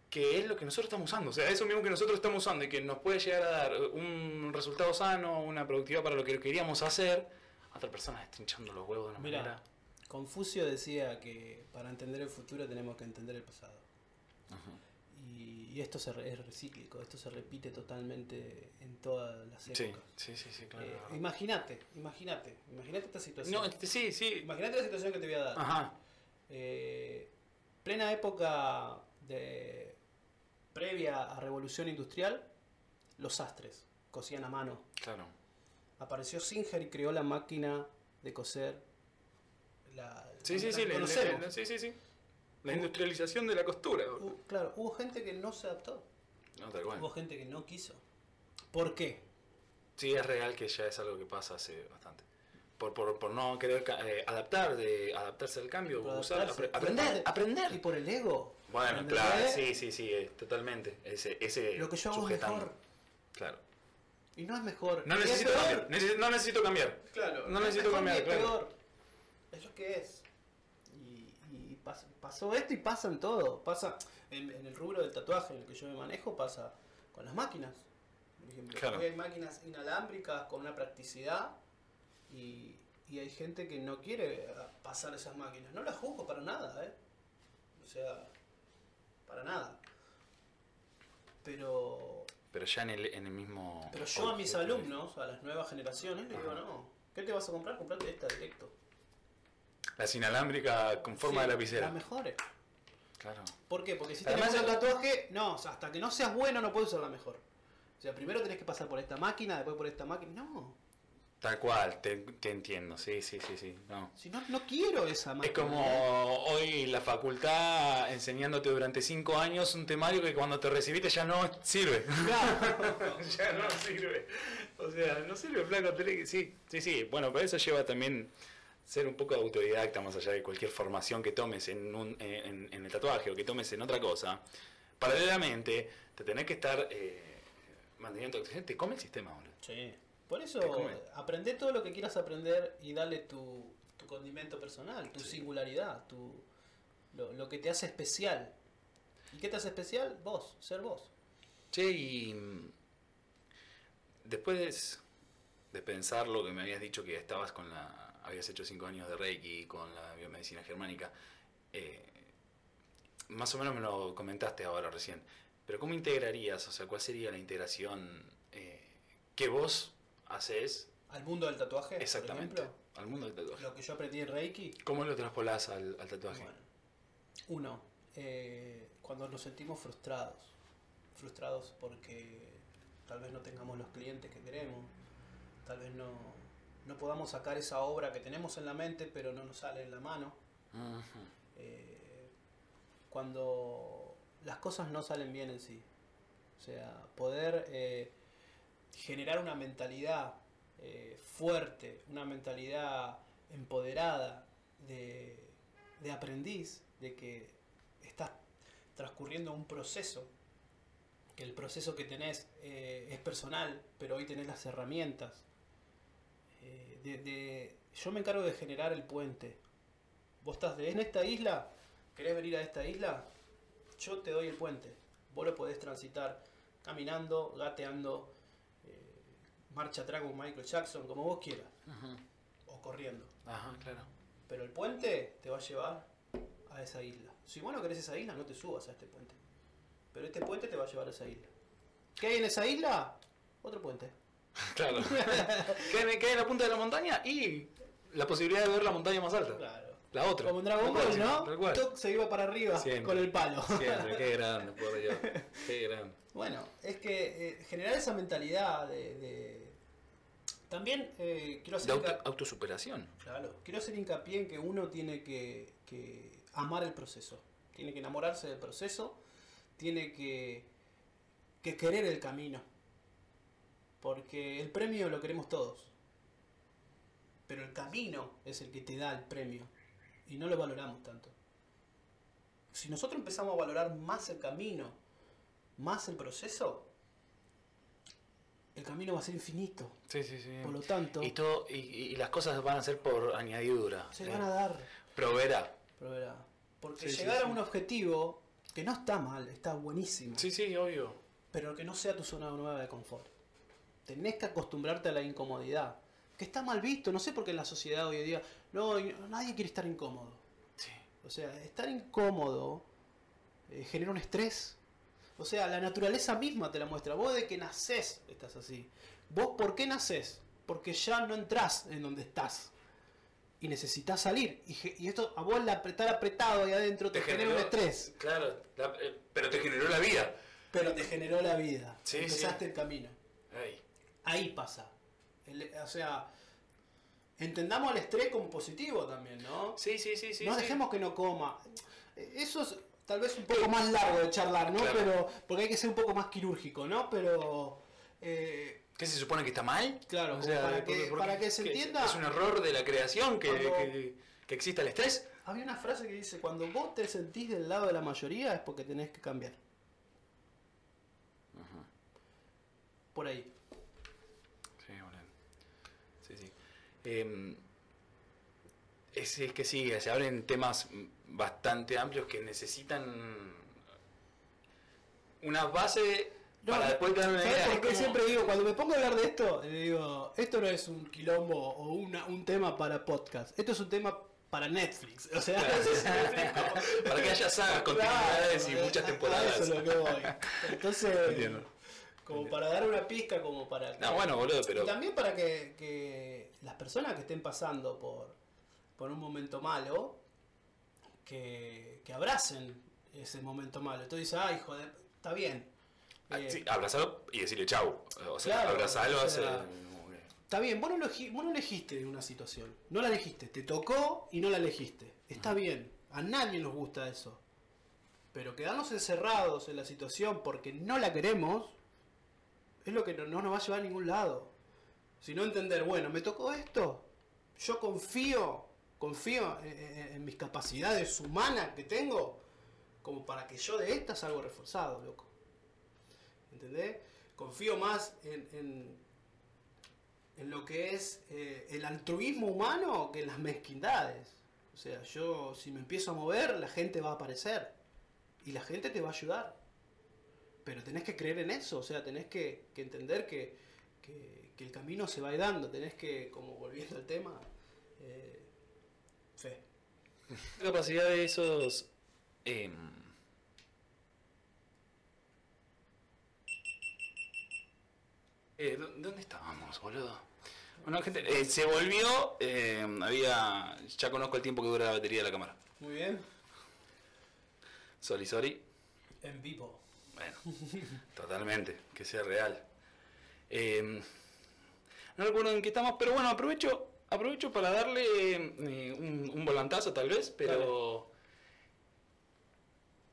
que es lo que nosotros estamos usando. O sea, eso mismo que nosotros estamos usando y que nos puede llegar a dar un resultado sano, una productividad para lo que queríamos hacer, otra persona estrinchando los huevos de una Mira, manera. Confucio decía que para entender el futuro tenemos que entender el pasado. Ajá. Y, y esto se re- es recíclico, esto se repite totalmente en todas las épocas. sí, sí, sí, claro. Eh, imagínate, imagínate, imagínate esta situación. no, este, sí, sí. Imagínate la situación que te voy a dar. Ajá. Eh, plena época de previa a revolución industrial, los sastres cosían a mano. Claro. Apareció Singer y creó la máquina de coser. La, Sí, sí, la sí, la- sí, sí, sí. La industrialización de la costura. claro, hubo gente que no se adaptó. No, tal cual. Hubo gente que no quiso. ¿Por qué? Sí, es real que ya es algo que pasa hace bastante. Por, por, por no querer eh, adaptar, de adaptarse al cambio, usar, apre- aprender, aprender. Y por el ego. Bueno, claro, sí, sí, sí, eh, totalmente. Ese, ese Lo que yo hago sujetando. mejor. Claro. Y no es mejor. No necesito cambiar. no necesito cambiar. Claro. No es necesito cambiar, claro. peor. Es lo que es. Pasó esto y pasa en todo. Pasa en, en el rubro del tatuaje en el que yo me manejo, pasa con las máquinas. Por ejemplo, Claro. hoy hay máquinas inalámbricas con una practicidad y, y hay gente que no quiere pasar esas máquinas. No las juzgo para nada, ¿eh? O sea, para nada. Pero Pero ya en el, en el mismo. pero yo a mis alumnos, a las nuevas generaciones, les digo, no, ¿qué te vas a comprar? Comprate esta directo. Las inalámbricas con forma Sí, de lapicera. Las mejores. Claro. ¿Por qué? Porque si Además, tenés un el- tatuaje, no, o sea, hasta que no seas bueno no puedes usar la mejor. O sea, primero tenés que pasar por esta máquina, después por esta máquina. No, Tal cual, te, te entiendo. Sí, sí, sí, sí. No. si no, no quiero esa máquina. Es como hoy la facultad enseñándote durante cinco años un temario que cuando te recibiste ya no sirve. Claro. ya no sirve. O sea, no sirve, flaco. tenés que- Sí, sí, sí. Bueno, pero eso lleva también ser un poco autodidacta más allá de cualquier formación que tomes en, un, en, en el tatuaje o que tomes en otra cosa. Paralelamente, te tenés que estar eh, manteniendo... Te come el sistema, boludo. Sí. Por eso, aprende todo lo que quieras aprender y dale tu, tu condimento personal, tu Sí. singularidad, tu, lo, lo que te hace especial. ¿Y qué te hace especial? Vos, ser vos. Che, y mm, después de pensar lo que me habías dicho que estabas con la, habías hecho cinco años de Reiki con la biomedicina germánica, eh, más o menos me lo comentaste ahora recién, pero ¿cómo integrarías, o sea, cuál sería la integración eh, que vos haces Al mundo del tatuaje, exactamente por ejemplo, al mundo del tatuaje? lo que yo aprendí en Reiki. ¿Cómo lo traspolás al, al tatuaje? Bueno, uno, eh, cuando nos sentimos frustrados, frustrados porque tal vez no tengamos los clientes que queremos, tal vez no, no podamos sacar esa obra que tenemos en la mente pero no nos sale en la mano, eh, cuando las cosas no salen bien en sí, o sea, poder eh, generar una mentalidad eh, fuerte, una mentalidad empoderada de, de aprendiz, de que estás transcurriendo un proceso, que el proceso que tenés eh, es personal, pero hoy tenés las herramientas. De, de- yo me encargo de generar el puente. Vos estás de- en esta isla, querés venir a esta isla, yo te doy el puente. Vos lo podés transitar caminando, gateando, eh, marcha atrás con Michael Jackson, como vos quieras, o corriendo. Ajá, claro. Pero el puente te va a llevar a esa isla. Si vos no querés esa isla, no te subas a este puente. Pero este puente te va a llevar a esa isla. ¿Qué hay en esa isla? Otro puente. Claro. en- queda en la punta de la montaña y la posibilidad de ver la montaña más alta. Claro. La otra. Como en Dragon Ball, ¿no? se iba para arriba Siempre. con el palo. Siempre, qué grande, por Dios. Qué grande. Bueno, es que eh, generar esa mentalidad de... de- También eh, quiero De hacer... auto- hinca- autosuperación. Claro, quiero hacer hincapié en que uno tiene que, que amar el proceso. Tiene que enamorarse del proceso. Tiene que, que querer el camino. Porque el premio lo queremos todos. Pero el camino es el que te da el premio. Y no lo valoramos tanto. si nosotros empezamos a valorar más el camino, más el proceso, el camino va a ser infinito. Sí, sí, sí. Por lo tanto, Y, todo, y, y las cosas van a ser por añadidura. se Eh, van a dar. Proveerá. Pero verá, Porque sí, llegar sí. a un objetivo que no está mal, está buenísimo, Sí, sí, obvio. pero que no sea tu zona nueva de confort. Tenés que acostumbrarte a la incomodidad, que está mal visto, no sé por qué en la sociedad hoy en día, no, nadie quiere estar incómodo. Sí. O sea, estar incómodo eh, genera un estrés. O sea, la naturaleza misma te la muestra. Vos de que nacés estás así. ¿Vos por qué nacés? Porque ya no entrás en donde estás. Y necesitas salir. Y, esto, a vos la, estar apretado ahí adentro te, genera un estrés. Claro, la- eh, pero te generó la vida. Pero te generó la vida. Sí, Empezaste sí. el camino. Ay. Ahí pasa. El- o sea, entendamos el estrés como positivo también, ¿no? Sí, sí, sí, sí. no sí. dejemos que no coma. Eso es tal vez un poco más largo de charlar, ¿no? Claro. Pero porque hay que ser un poco más quirúrgico, ¿no? Pero eh, ¿Qué se supone que está mal? Claro, para que- para que se entienda- Es un error de la creación que, Cuando- que, que exista el estrés. había una frase que dice, cuando vos te sentís del lado de la mayoría es porque tenés que cambiar. Por ahí. Sí, boludo. Sí, sí. Eh, es, es que sí, se abren temas bastante amplios que necesitan una base No, para después dar una ¿sabes idea. por Es qué como- siempre digo, cuando me pongo a hablar de esto, digo, esto no es un quilombo o una- un tema para podcast, esto es un tema para Netflix. O sea, para que haya sagas, continuidades y muchas temporadas. Eso es lo que voy. Entonces, Entiendo. como para dar una pizca, como para... No, bueno, boludo, pero. Y también para que, que las personas que estén pasando por, por un momento malo, que, que abracen ese momento malo. Entonces dices, ay, joder, está bien. Ah, Eh, sí, abrazarlo y decirle chau. O sea, Claro, abrazarlo o hace. sea, Está bien, vos no, elegi- vos no elegiste una situación. No la elegiste. Te tocó y no la elegiste. Está bien. A nadie nos gusta eso. Pero quedarnos encerrados en la situación porque no la queremos es lo que no, no nos va a llevar a ningún lado. Sino entender, bueno, me tocó esto. Yo confío, confío en, mis capacidades humanas que tengo como para que yo de estas salgo reforzado, loco. ¿Entendés? Confío más en, en- lo que es eh, el altruismo humano que en las mezquindades. O sea, yo si me empiezo a mover, la gente va a aparecer. Y la gente te va a ayudar. Pero tenés que creer en eso, o sea, tenés que, entender que- que el camino se va a ir dando. Tenés que, como volviendo al tema, eh, fe. La capacidad de esos. em, eh, ¿dó- ¿Dónde estábamos, boludo? Bueno, gente, eh, se volvió. eh, había. Ya conozco el tiempo que dura la batería de la cámara. Muy bien. Sorry, sorry. En vivo. Bueno, totalmente, que sea real. No recuerdo en qué estamos, pero bueno, aprovecho aprovecho para darle eh, un, un volantazo tal vez, pero...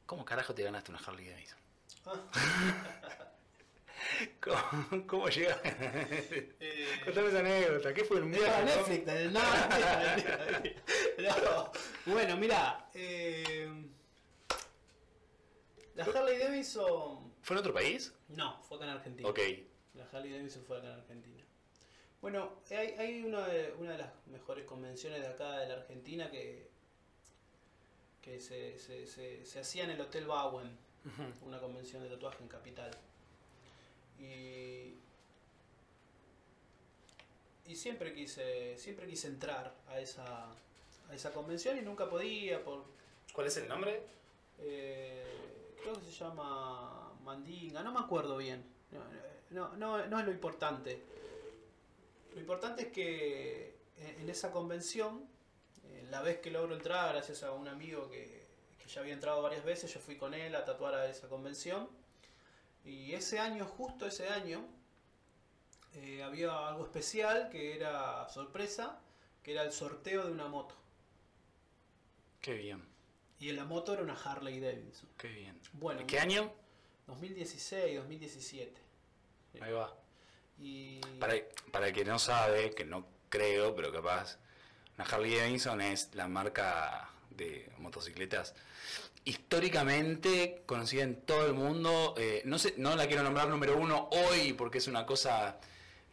¿Cómo carajo te ganaste una Harley Davidson? ¿Cómo, cómo llega? Eh, Contame esa anécdota, ¿qué fue el mierda? Netflix, no, no, no. Bueno, mira, eh, la Harley Davidson, ¿Fue en otro país? no, fue acá en Argentina. Ok. La Harley Davidson fue acá en Argentina. Bueno, hay, hay una, de, una de las mejores convenciones de acá de la Argentina que, que se, se, se, se hacía en el Hotel Bowen, una convención de tatuaje en Capital. Y, y siempre quise siempre quise entrar a esa, a esa convención y nunca podía por ¿Cuál es el nombre? eh, creo que se llama Mandinga, no me acuerdo bien. No, no, no, no es lo importante. Lo importante es que en en esa convención, eh, la vez que logro entrar, gracias a un amigo que, que ya había entrado varias veces, yo fui con él a tatuar a esa convención. Y ese año, justo ese año, eh, había algo especial que era sorpresa, que era el sorteo de una moto. Qué bien, Y en la moto era una Harley Davidson. qué bien. Bueno, ¿Qué año? 2016, 2017. Ahí va. Y Para, para el que no sabe, que no creo, pero capaz, una Harley Davidson es la marca de motocicletas históricamente conocida en todo el mundo. eh, no sé, no la quiero nombrar número uno hoy porque es una cosa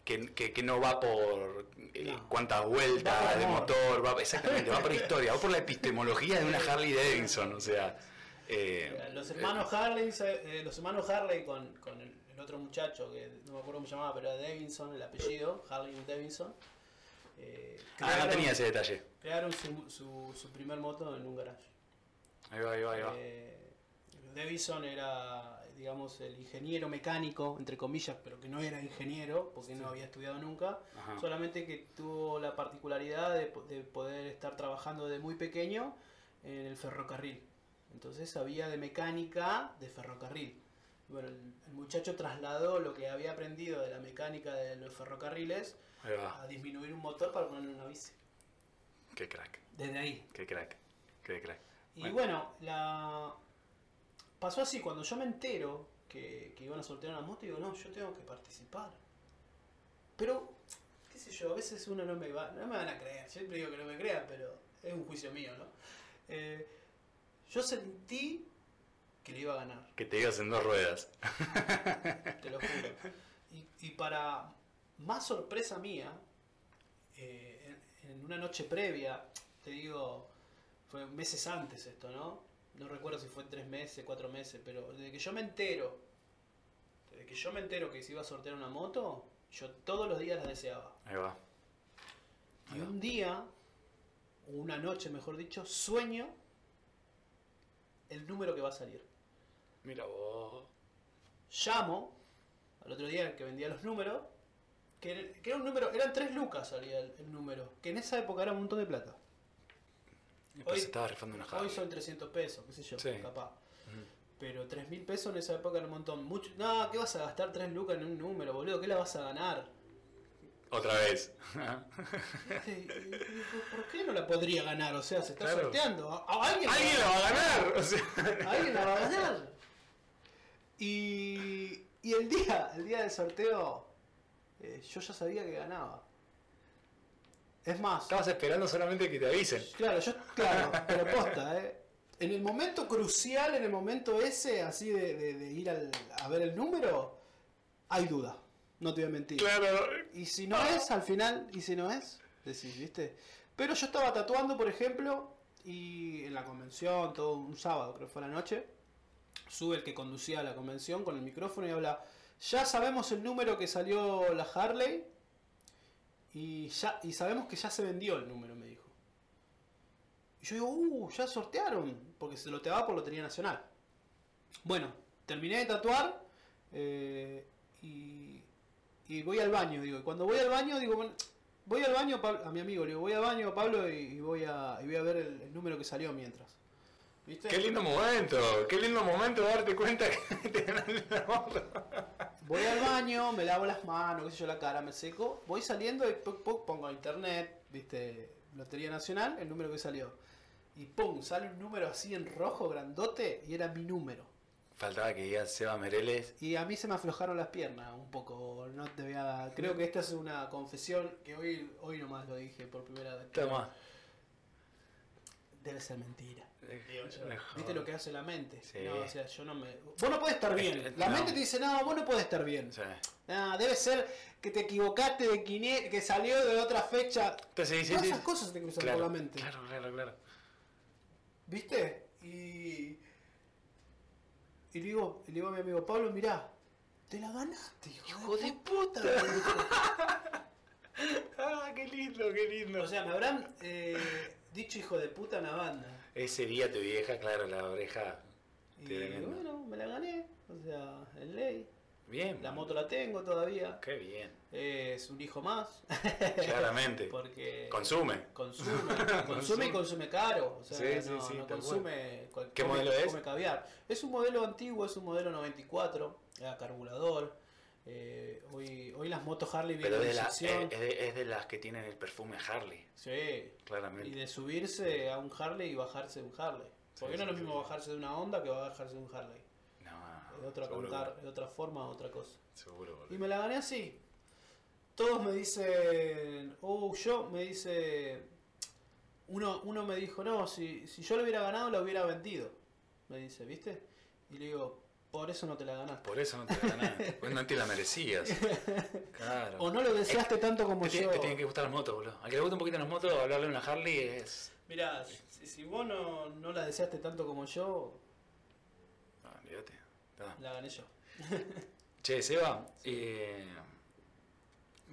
que, que- que no va por eh, No. cuántas vueltas de motor, va, exactamente, va por historia, va por la epistemología de una Harley Davidson, o sea. eh, Los hermanos Harley, eh, los hermanos Harley con, con el otro muchacho que no me acuerdo cómo se llamaba, pero era Davidson, el apellido, Harley Davidson. eh, ah, no crearon- tenía ese detalle. Crearon su, su, su primer moto en un garage. Ahí va, ahí va, ahí va. Eh, Davidson era, digamos, el ingeniero mecánico, entre comillas, pero que no era ingeniero, porque no había estudiado nunca. Ajá. Solamente que tuvo la particularidad de poder estar trabajando desde muy pequeño en el ferrocarril. Entonces sabía de mecánica de ferrocarril. Bueno, el, el muchacho trasladó lo que había aprendido de la mecánica de los ferrocarriles a disminuir un motor para ponerle una bici. Qué crack, Desde ahí. qué crack, qué crack. Y Bueno. bueno, la pasó así, cuando yo me entero que, que iban a sortear una moto, digo, no, yo tengo que participar. Pero, qué sé yo, a veces uno no me va, no me van a creer, siempre digo que no me crean, pero es un juicio mío, ¿no? Eh, yo sentí que le iba a ganar, Que te digas en dos ruedas. te lo juro. Y, y para más sorpresa mía, eh, en, en una noche previa, te digo, fue meses antes esto, ¿no? No recuerdo si fue tres meses, cuatro meses, pero desde que yo me entero, desde que yo me entero que se iba a sortear una moto, yo todos los días la deseaba. Ahí va. Y un día, o una noche mejor dicho, sueño el número que va a salir. Mira vos. llamo al otro día que vendía los números, que, que era un número, eran tres lucas salía el, el número, que en esa época era un montón de plata. Después Hoy- se estaba rifando una Hoy son 300 pesos, qué sé yo, Sí. capaz. Pero 3 mil pesos en esa época era un montón. Mucho, no, ¿qué vas a gastar 3 lucas en un número, boludo? ¿Qué la vas a ganar? Otra vez. Y- y- y- ¿Por qué no la podría ganar? O sea, se está Claro. sorteando. ¿A- a alguien, ¡Alguien la va a ganar! O sea, Alguien la va a ganar. Y, y el día, el día del sorteo, eh, yo ya sabía que ganaba. Es más, estabas esperando solamente que te avisen. claro, yo, claro, pero posta, ¿eh? En el momento crucial, en el momento ese, así de, de- de ir al- a ver el número, hay duda. No te voy a mentir. Claro. Y si no es, al final, y si no es, decís, ¿viste? Pero yo estaba tatuando, por ejemplo, y en la convención, todo un sábado, creo que fue la noche, sube el que conducía la convención con el micrófono y habla, ya sabemos el número que salió la Harley y, ya, y sabemos que ya se vendió el número, me dijo. Y yo digo, uh, ya sortearon, porque se loteaba por Lotería Nacional. Bueno, terminé de tatuar eh, y, voy al baño, digo, y cuando voy al baño, digo, bueno, voy al baño a mi amigo, le digo, voy al baño, Pablo, y, voy, a, y voy a ver el número que salió mientras. ¿Viste? Qué lindo momento, qué lindo momento darte cuenta que te ganaste la moto. Voy al baño, me lavo las manos, qué sé yo, la cara, me seco, voy saliendo y pu- pu- pongo a internet, viste, Lotería Nacional, el número que salió. Y pum, sale un número así en rojo, grandote, y era mi número. Faltaba que digas Seba Mereles. Y a mí se me aflojaron las piernas un poco, no te voy a... Creo que esta es una confesión que hoy, hoy nomás lo dije por primera vez. Toma. Debe ser mentira. Digo. ¿Viste lo que hace la mente? Sí. No, o sea, yo no me... Vos no podés estar bien. La No. mente te dice, no, vos no podés estar bien. Sí. Debe ser que te equivocaste de quine- que salió de otra fecha. Entonces, sí, Todas esas cosas te cruzan Claro, por la mente. Claro, claro, claro. ¿Viste? Y. Y le digo, y le digo a mi amigo Pablo, mirá, te la ganaste, hijo, Hijo de de puta. Ah, qué lindo, qué lindo. o sea, me habrán eh, dicho hijo de puta una banda. Ese día tu vieja, claro, la oreja. Y bueno, me la gané. O sea, en ley. Bien. La moto la tengo todavía. Qué bien. Es un hijo más. Claramente. Porque. Consume. Consume, consume y consume caro. O sea, Sí, sí, no, sí, no tal consume. ¿Qué come- modelo es? Come caviar. Es un modelo antiguo, es un modelo 94, era carburador. Eh, hoy, hoy las motos Harley Pero de, la- es, de, es de las que tienen el perfume Harley. Sí. Y Claramente. de subirse a un Harley y bajarse de un Harley. Porque Sí, no es sí, lo mismo sí. bajarse de una Honda que bajarse de un Harley. No, De otra seguro, cantar, de otra forma, otra cosa. Seguro, boludo. Y me la gané así. Todos me dicen, oh, yo me dice, uno, uno me dijo, no, si, si yo lo hubiera ganado, lo hubiera vendido. Me dice, ¿viste? Y le digo, por eso no te la ganaste. Por eso no te la ganaste. pues no te la merecías. Claro. O no lo deseaste tanto como Te, yo. te tienen que gustar las motos, boludo. Al que le gusta un poquito las motos, hablarle a una Harley es. Mirá, si, si vos no, no la deseaste tanto como yo, No, olvídate. La gané yo. Che, Seba, eh,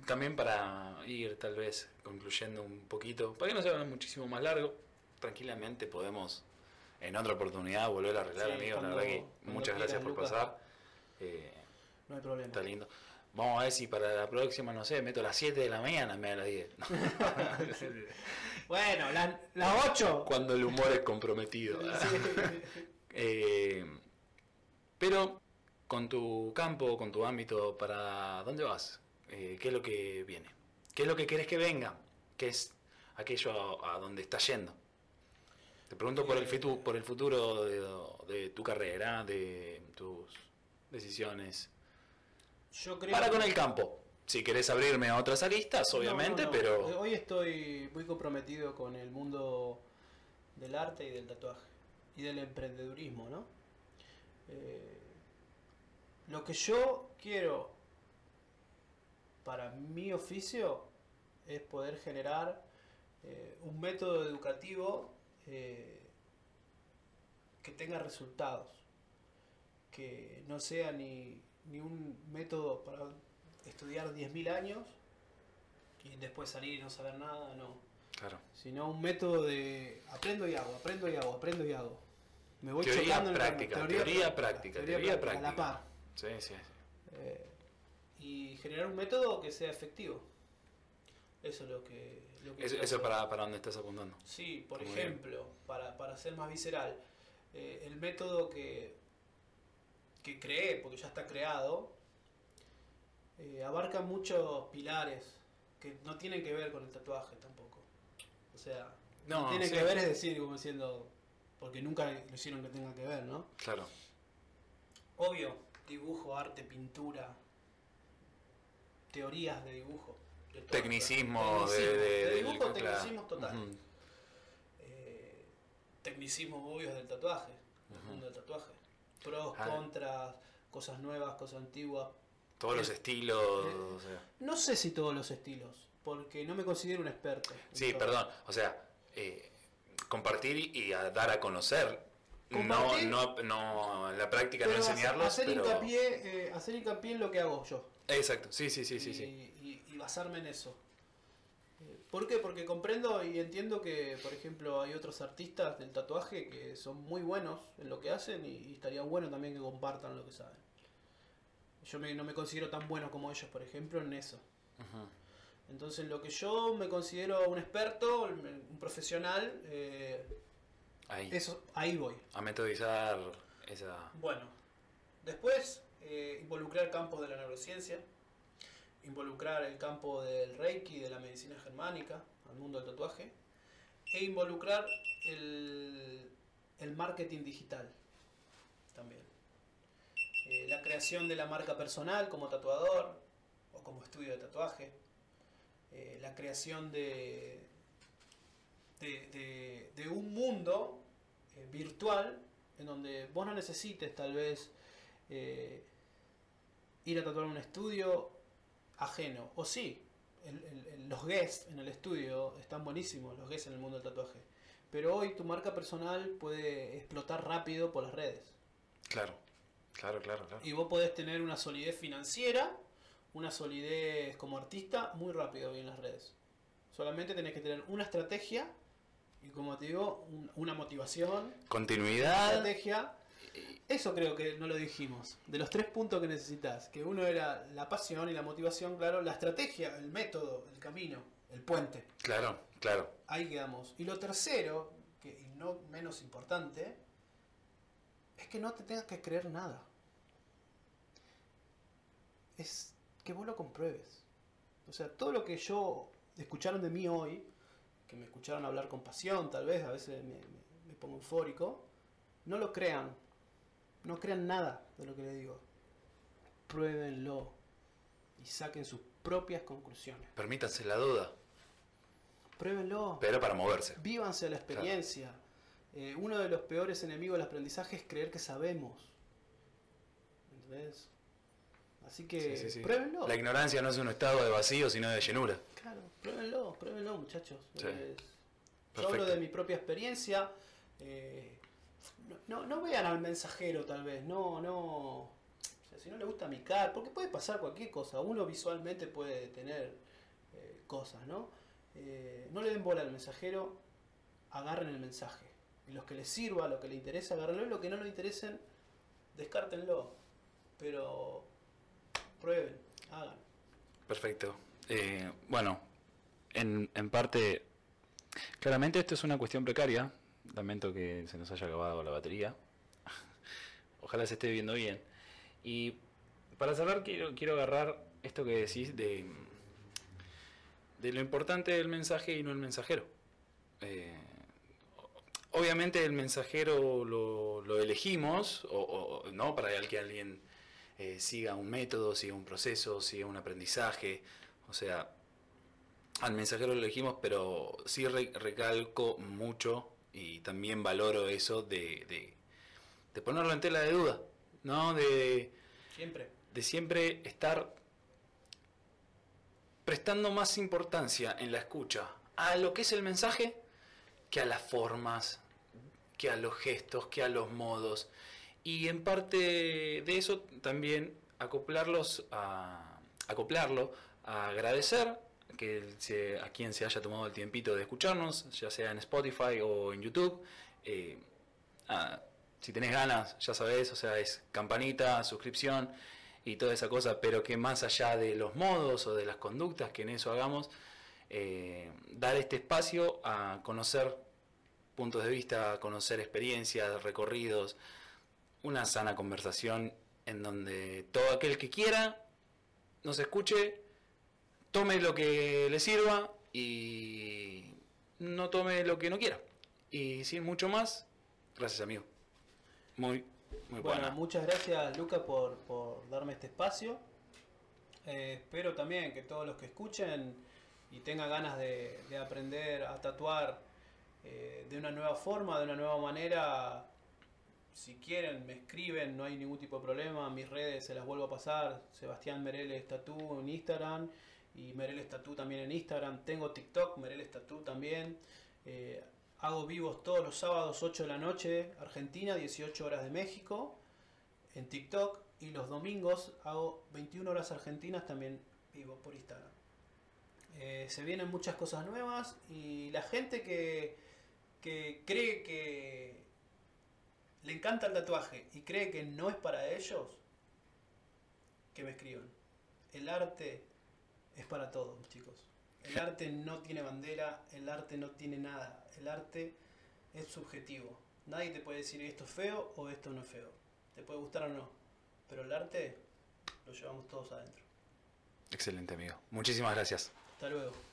también para ir tal vez concluyendo un poquito, para que no sea muchísimo más largo, tranquilamente podemos en otra oportunidad volver a arreglar, Sí, amigo. La verdad que muchas gracias por Lucas. pasar. Eh, No hay problema. está lindo. Vamos a ver si para la próxima, no sé, meto las 7 de la mañana en vez de las 10. Bueno, las las 8. Cuando el humor es comprometido. Eh, pero con tu campo, con tu ámbito, ¿para dónde vas? Eh, ¿Qué es lo que viene? ¿Qué es lo que querés que venga? ¿Qué es aquello a, a donde estás yendo? Te pregunto por el, fitu- por el futuro de, de tu carrera, de tus decisiones. Yo creo Para con el campo. Si querés abrirme a otras aristas, No, obviamente, no, no. pero... Hoy estoy muy comprometido con el mundo del arte y del tatuaje. Y del emprendedurismo, ¿no? Eh, lo que yo quiero para mi oficio es poder generar eh, un método educativo eh, que tenga resultados. Que no sea ni, ni un método para estudiar 10.000 años y después salir y no saber nada, no. Claro. Sino un método de aprendo y hago, aprendo y hago, aprendo y hago. Me voy Teoría, chocando en el práctica, camino. teoría, práctica, teoría, A la práctica. par. Sí, sí, sí. Eh, y generar un método que sea efectivo. Eso es lo que... Lo que Eso, hacer. para, para dónde estás apuntando. Sí, por Muy ejemplo, para, para ser más visceral, eh, el método que, que creé, porque ya está creado, eh, abarca muchos pilares que no tienen que ver con el tatuaje tampoco. O sea, No, tiene sí. que ver es decir, como diciendo, porque nunca lo hicieron que tenga que ver, ¿no? Claro. Obvio, dibujo, arte, pintura, teorías de dibujo. Tecnicismo de, Tecnicismo. de, del- dibujo, claro. tecnicismo total. Eh, tecnicismos obvios del tatuaje, del mundo del tatuaje. Pros, Ah. contras, cosas nuevas, cosas antiguas. Todos los Eh, estilos. eh, o sea. No sé si todos los estilos, porque no me considero un experto. Sí, perdón. O sea, compartir y, y a dar a conocer. No, no, no, en la práctica Pero no enseñarlos, hacer, pero... hincapié, eh, hacer hincapié en lo que hago yo. Exacto, sí, sí, sí, sí, y, sí. Basarme en eso. ¿Por qué? Porque comprendo y entiendo que, por ejemplo, hay otros artistas del tatuaje que son muy buenos en lo que hacen y, y estaría bueno también que compartan lo que saben. Yo me- no me considero tan bueno como ellos, por ejemplo, en eso. Entonces, lo que yo me considero un experto, un profesional, eh, Ahí. eso, ahí voy. A metodizar esa... Bueno, después eh, involucrar campos de la neurociencia, involucrar el campo del reiki, de la medicina germánica, al mundo del tatuaje, e involucrar el, el marketing digital también. Eh, la creación de la marca personal como tatuador o como estudio de tatuaje, eh, la creación de, de, de- un mundo eh, virtual en donde vos no necesites tal vez ir a tatuar un estudio ajeno. O sí, el- el- el- los guests en el estudio están buenísimos, los guests en el mundo del tatuaje. Pero hoy tu marca personal puede explotar rápido por las redes. Claro, claro, claro, claro. Y vos podés tener una solidez financiera, una solidez como artista muy rápido hoy en las redes. Solamente tenés que tener una estrategia y como te digo, un- una motivación, una Continuidad. estrategia. Eso creo que no lo dijimos. De los tres puntos que necesitas, que uno era la pasión y la motivación, claro, la estrategia, el método, el camino, el puente. Claro, claro. Ahí quedamos. Y lo tercero, que y no menos importante, es que no te tengas que creer nada. Es que vos lo compruebes. O sea, todo lo que yo escucharon de mí hoy, que me escucharon hablar con pasión, tal vez, a veces me, me- me pongo eufórico, no lo crean. No crean nada de lo que les digo. Pruébenlo y saquen sus propias conclusiones. Permítanse la duda. Pruébenlo. Pero para moverse. Vívanse la experiencia. Eh, uno de los peores enemigos del aprendizaje es creer que sabemos. ¿Entendés? Así que Sí, sí, sí. pruébenlo. La ignorancia no es un estado de vacío, sino de llenura. Claro, pruébenlo, pruébenlo, muchachos. Yo hablo de mi propia experiencia. eh, no, no, no vean al mensajero, tal vez. No, no. O si no le gusta mi cara, porque puede pasar cualquier cosa. Uno visualmente puede tener eh, cosas, ¿no? Eh, no le den bola al mensajero, agarren el mensaje. Y los que les sirva, lo que les interesa, agárrenlo. Y lo que no les interesen, descártenlo. Pero prueben, hagan. Perfecto. Eh, bueno, en, en parte, claramente esto es una cuestión precaria. Lamento que se nos haya acabado la batería. Ojalá se esté viendo bien. Y para cerrar, quiero, quiero agarrar esto que decís de, de lo importante del mensaje y no el mensajero. Eh, obviamente el mensajero lo, lo elegimos, o, no para que alguien eh, siga un método, siga un proceso, siga un aprendizaje. O sea, al mensajero lo elegimos, pero sí re- recalco mucho y también valoro eso de, de, de ponerlo en tela de duda, ¿no? De, Siempre. de siempre estar prestando más importancia en la escucha a lo que es el mensaje que a las formas, que a los gestos, que a los modos. Y en parte de eso también acoplarlos a, acoplarlo, a agradecer que se- a quien se haya tomado el tiempito de escucharnos, ya sea en Spotify o en YouTube. Eh, si tenés ganas, ya sabés, o sea, es campanita, suscripción y toda esa cosa, pero que más allá de los modos o de las conductas que en eso hagamos, eh, dar este espacio a conocer puntos de vista, conocer experiencias, recorridos, una sana conversación en donde todo aquel que quiera nos escuche, tome lo que le sirva y no tome lo que no quiera. Y sin mucho más, gracias amigo. Muy, muy Bueno, buena. muchas gracias Luca por, por darme este espacio. Eh, espero también que todos los que escuchen y tengan ganas de, de aprender a tatuar eh, de una nueva forma, de una nueva manera, si quieren me escriben, no hay ningún tipo de problema. Mis redes se las vuelvo a pasar. Sebastián Mereles Tatú en Instagram y Mereles Tatú también en Instagram. Tengo TikTok, Mereles Tatú también. Eh, hago vivos todos los sábados 8 de la noche, Argentina, 18 horas de México, en TikTok. Y los domingos hago 21 horas argentinas también vivo por Instagram. Eh, se vienen muchas cosas nuevas y la gente que, que cree que le encanta el tatuaje y cree que no es para ellos, que me escriban. El arte es para todos, chicos. El arte no tiene bandera, el arte no tiene nada. El arte es subjetivo. Nadie te puede decir esto es feo o esto no es feo. Te puede gustar o no. Pero el arte lo llevamos todos adentro. Excelente amigo. Muchísimas gracias. Hasta luego.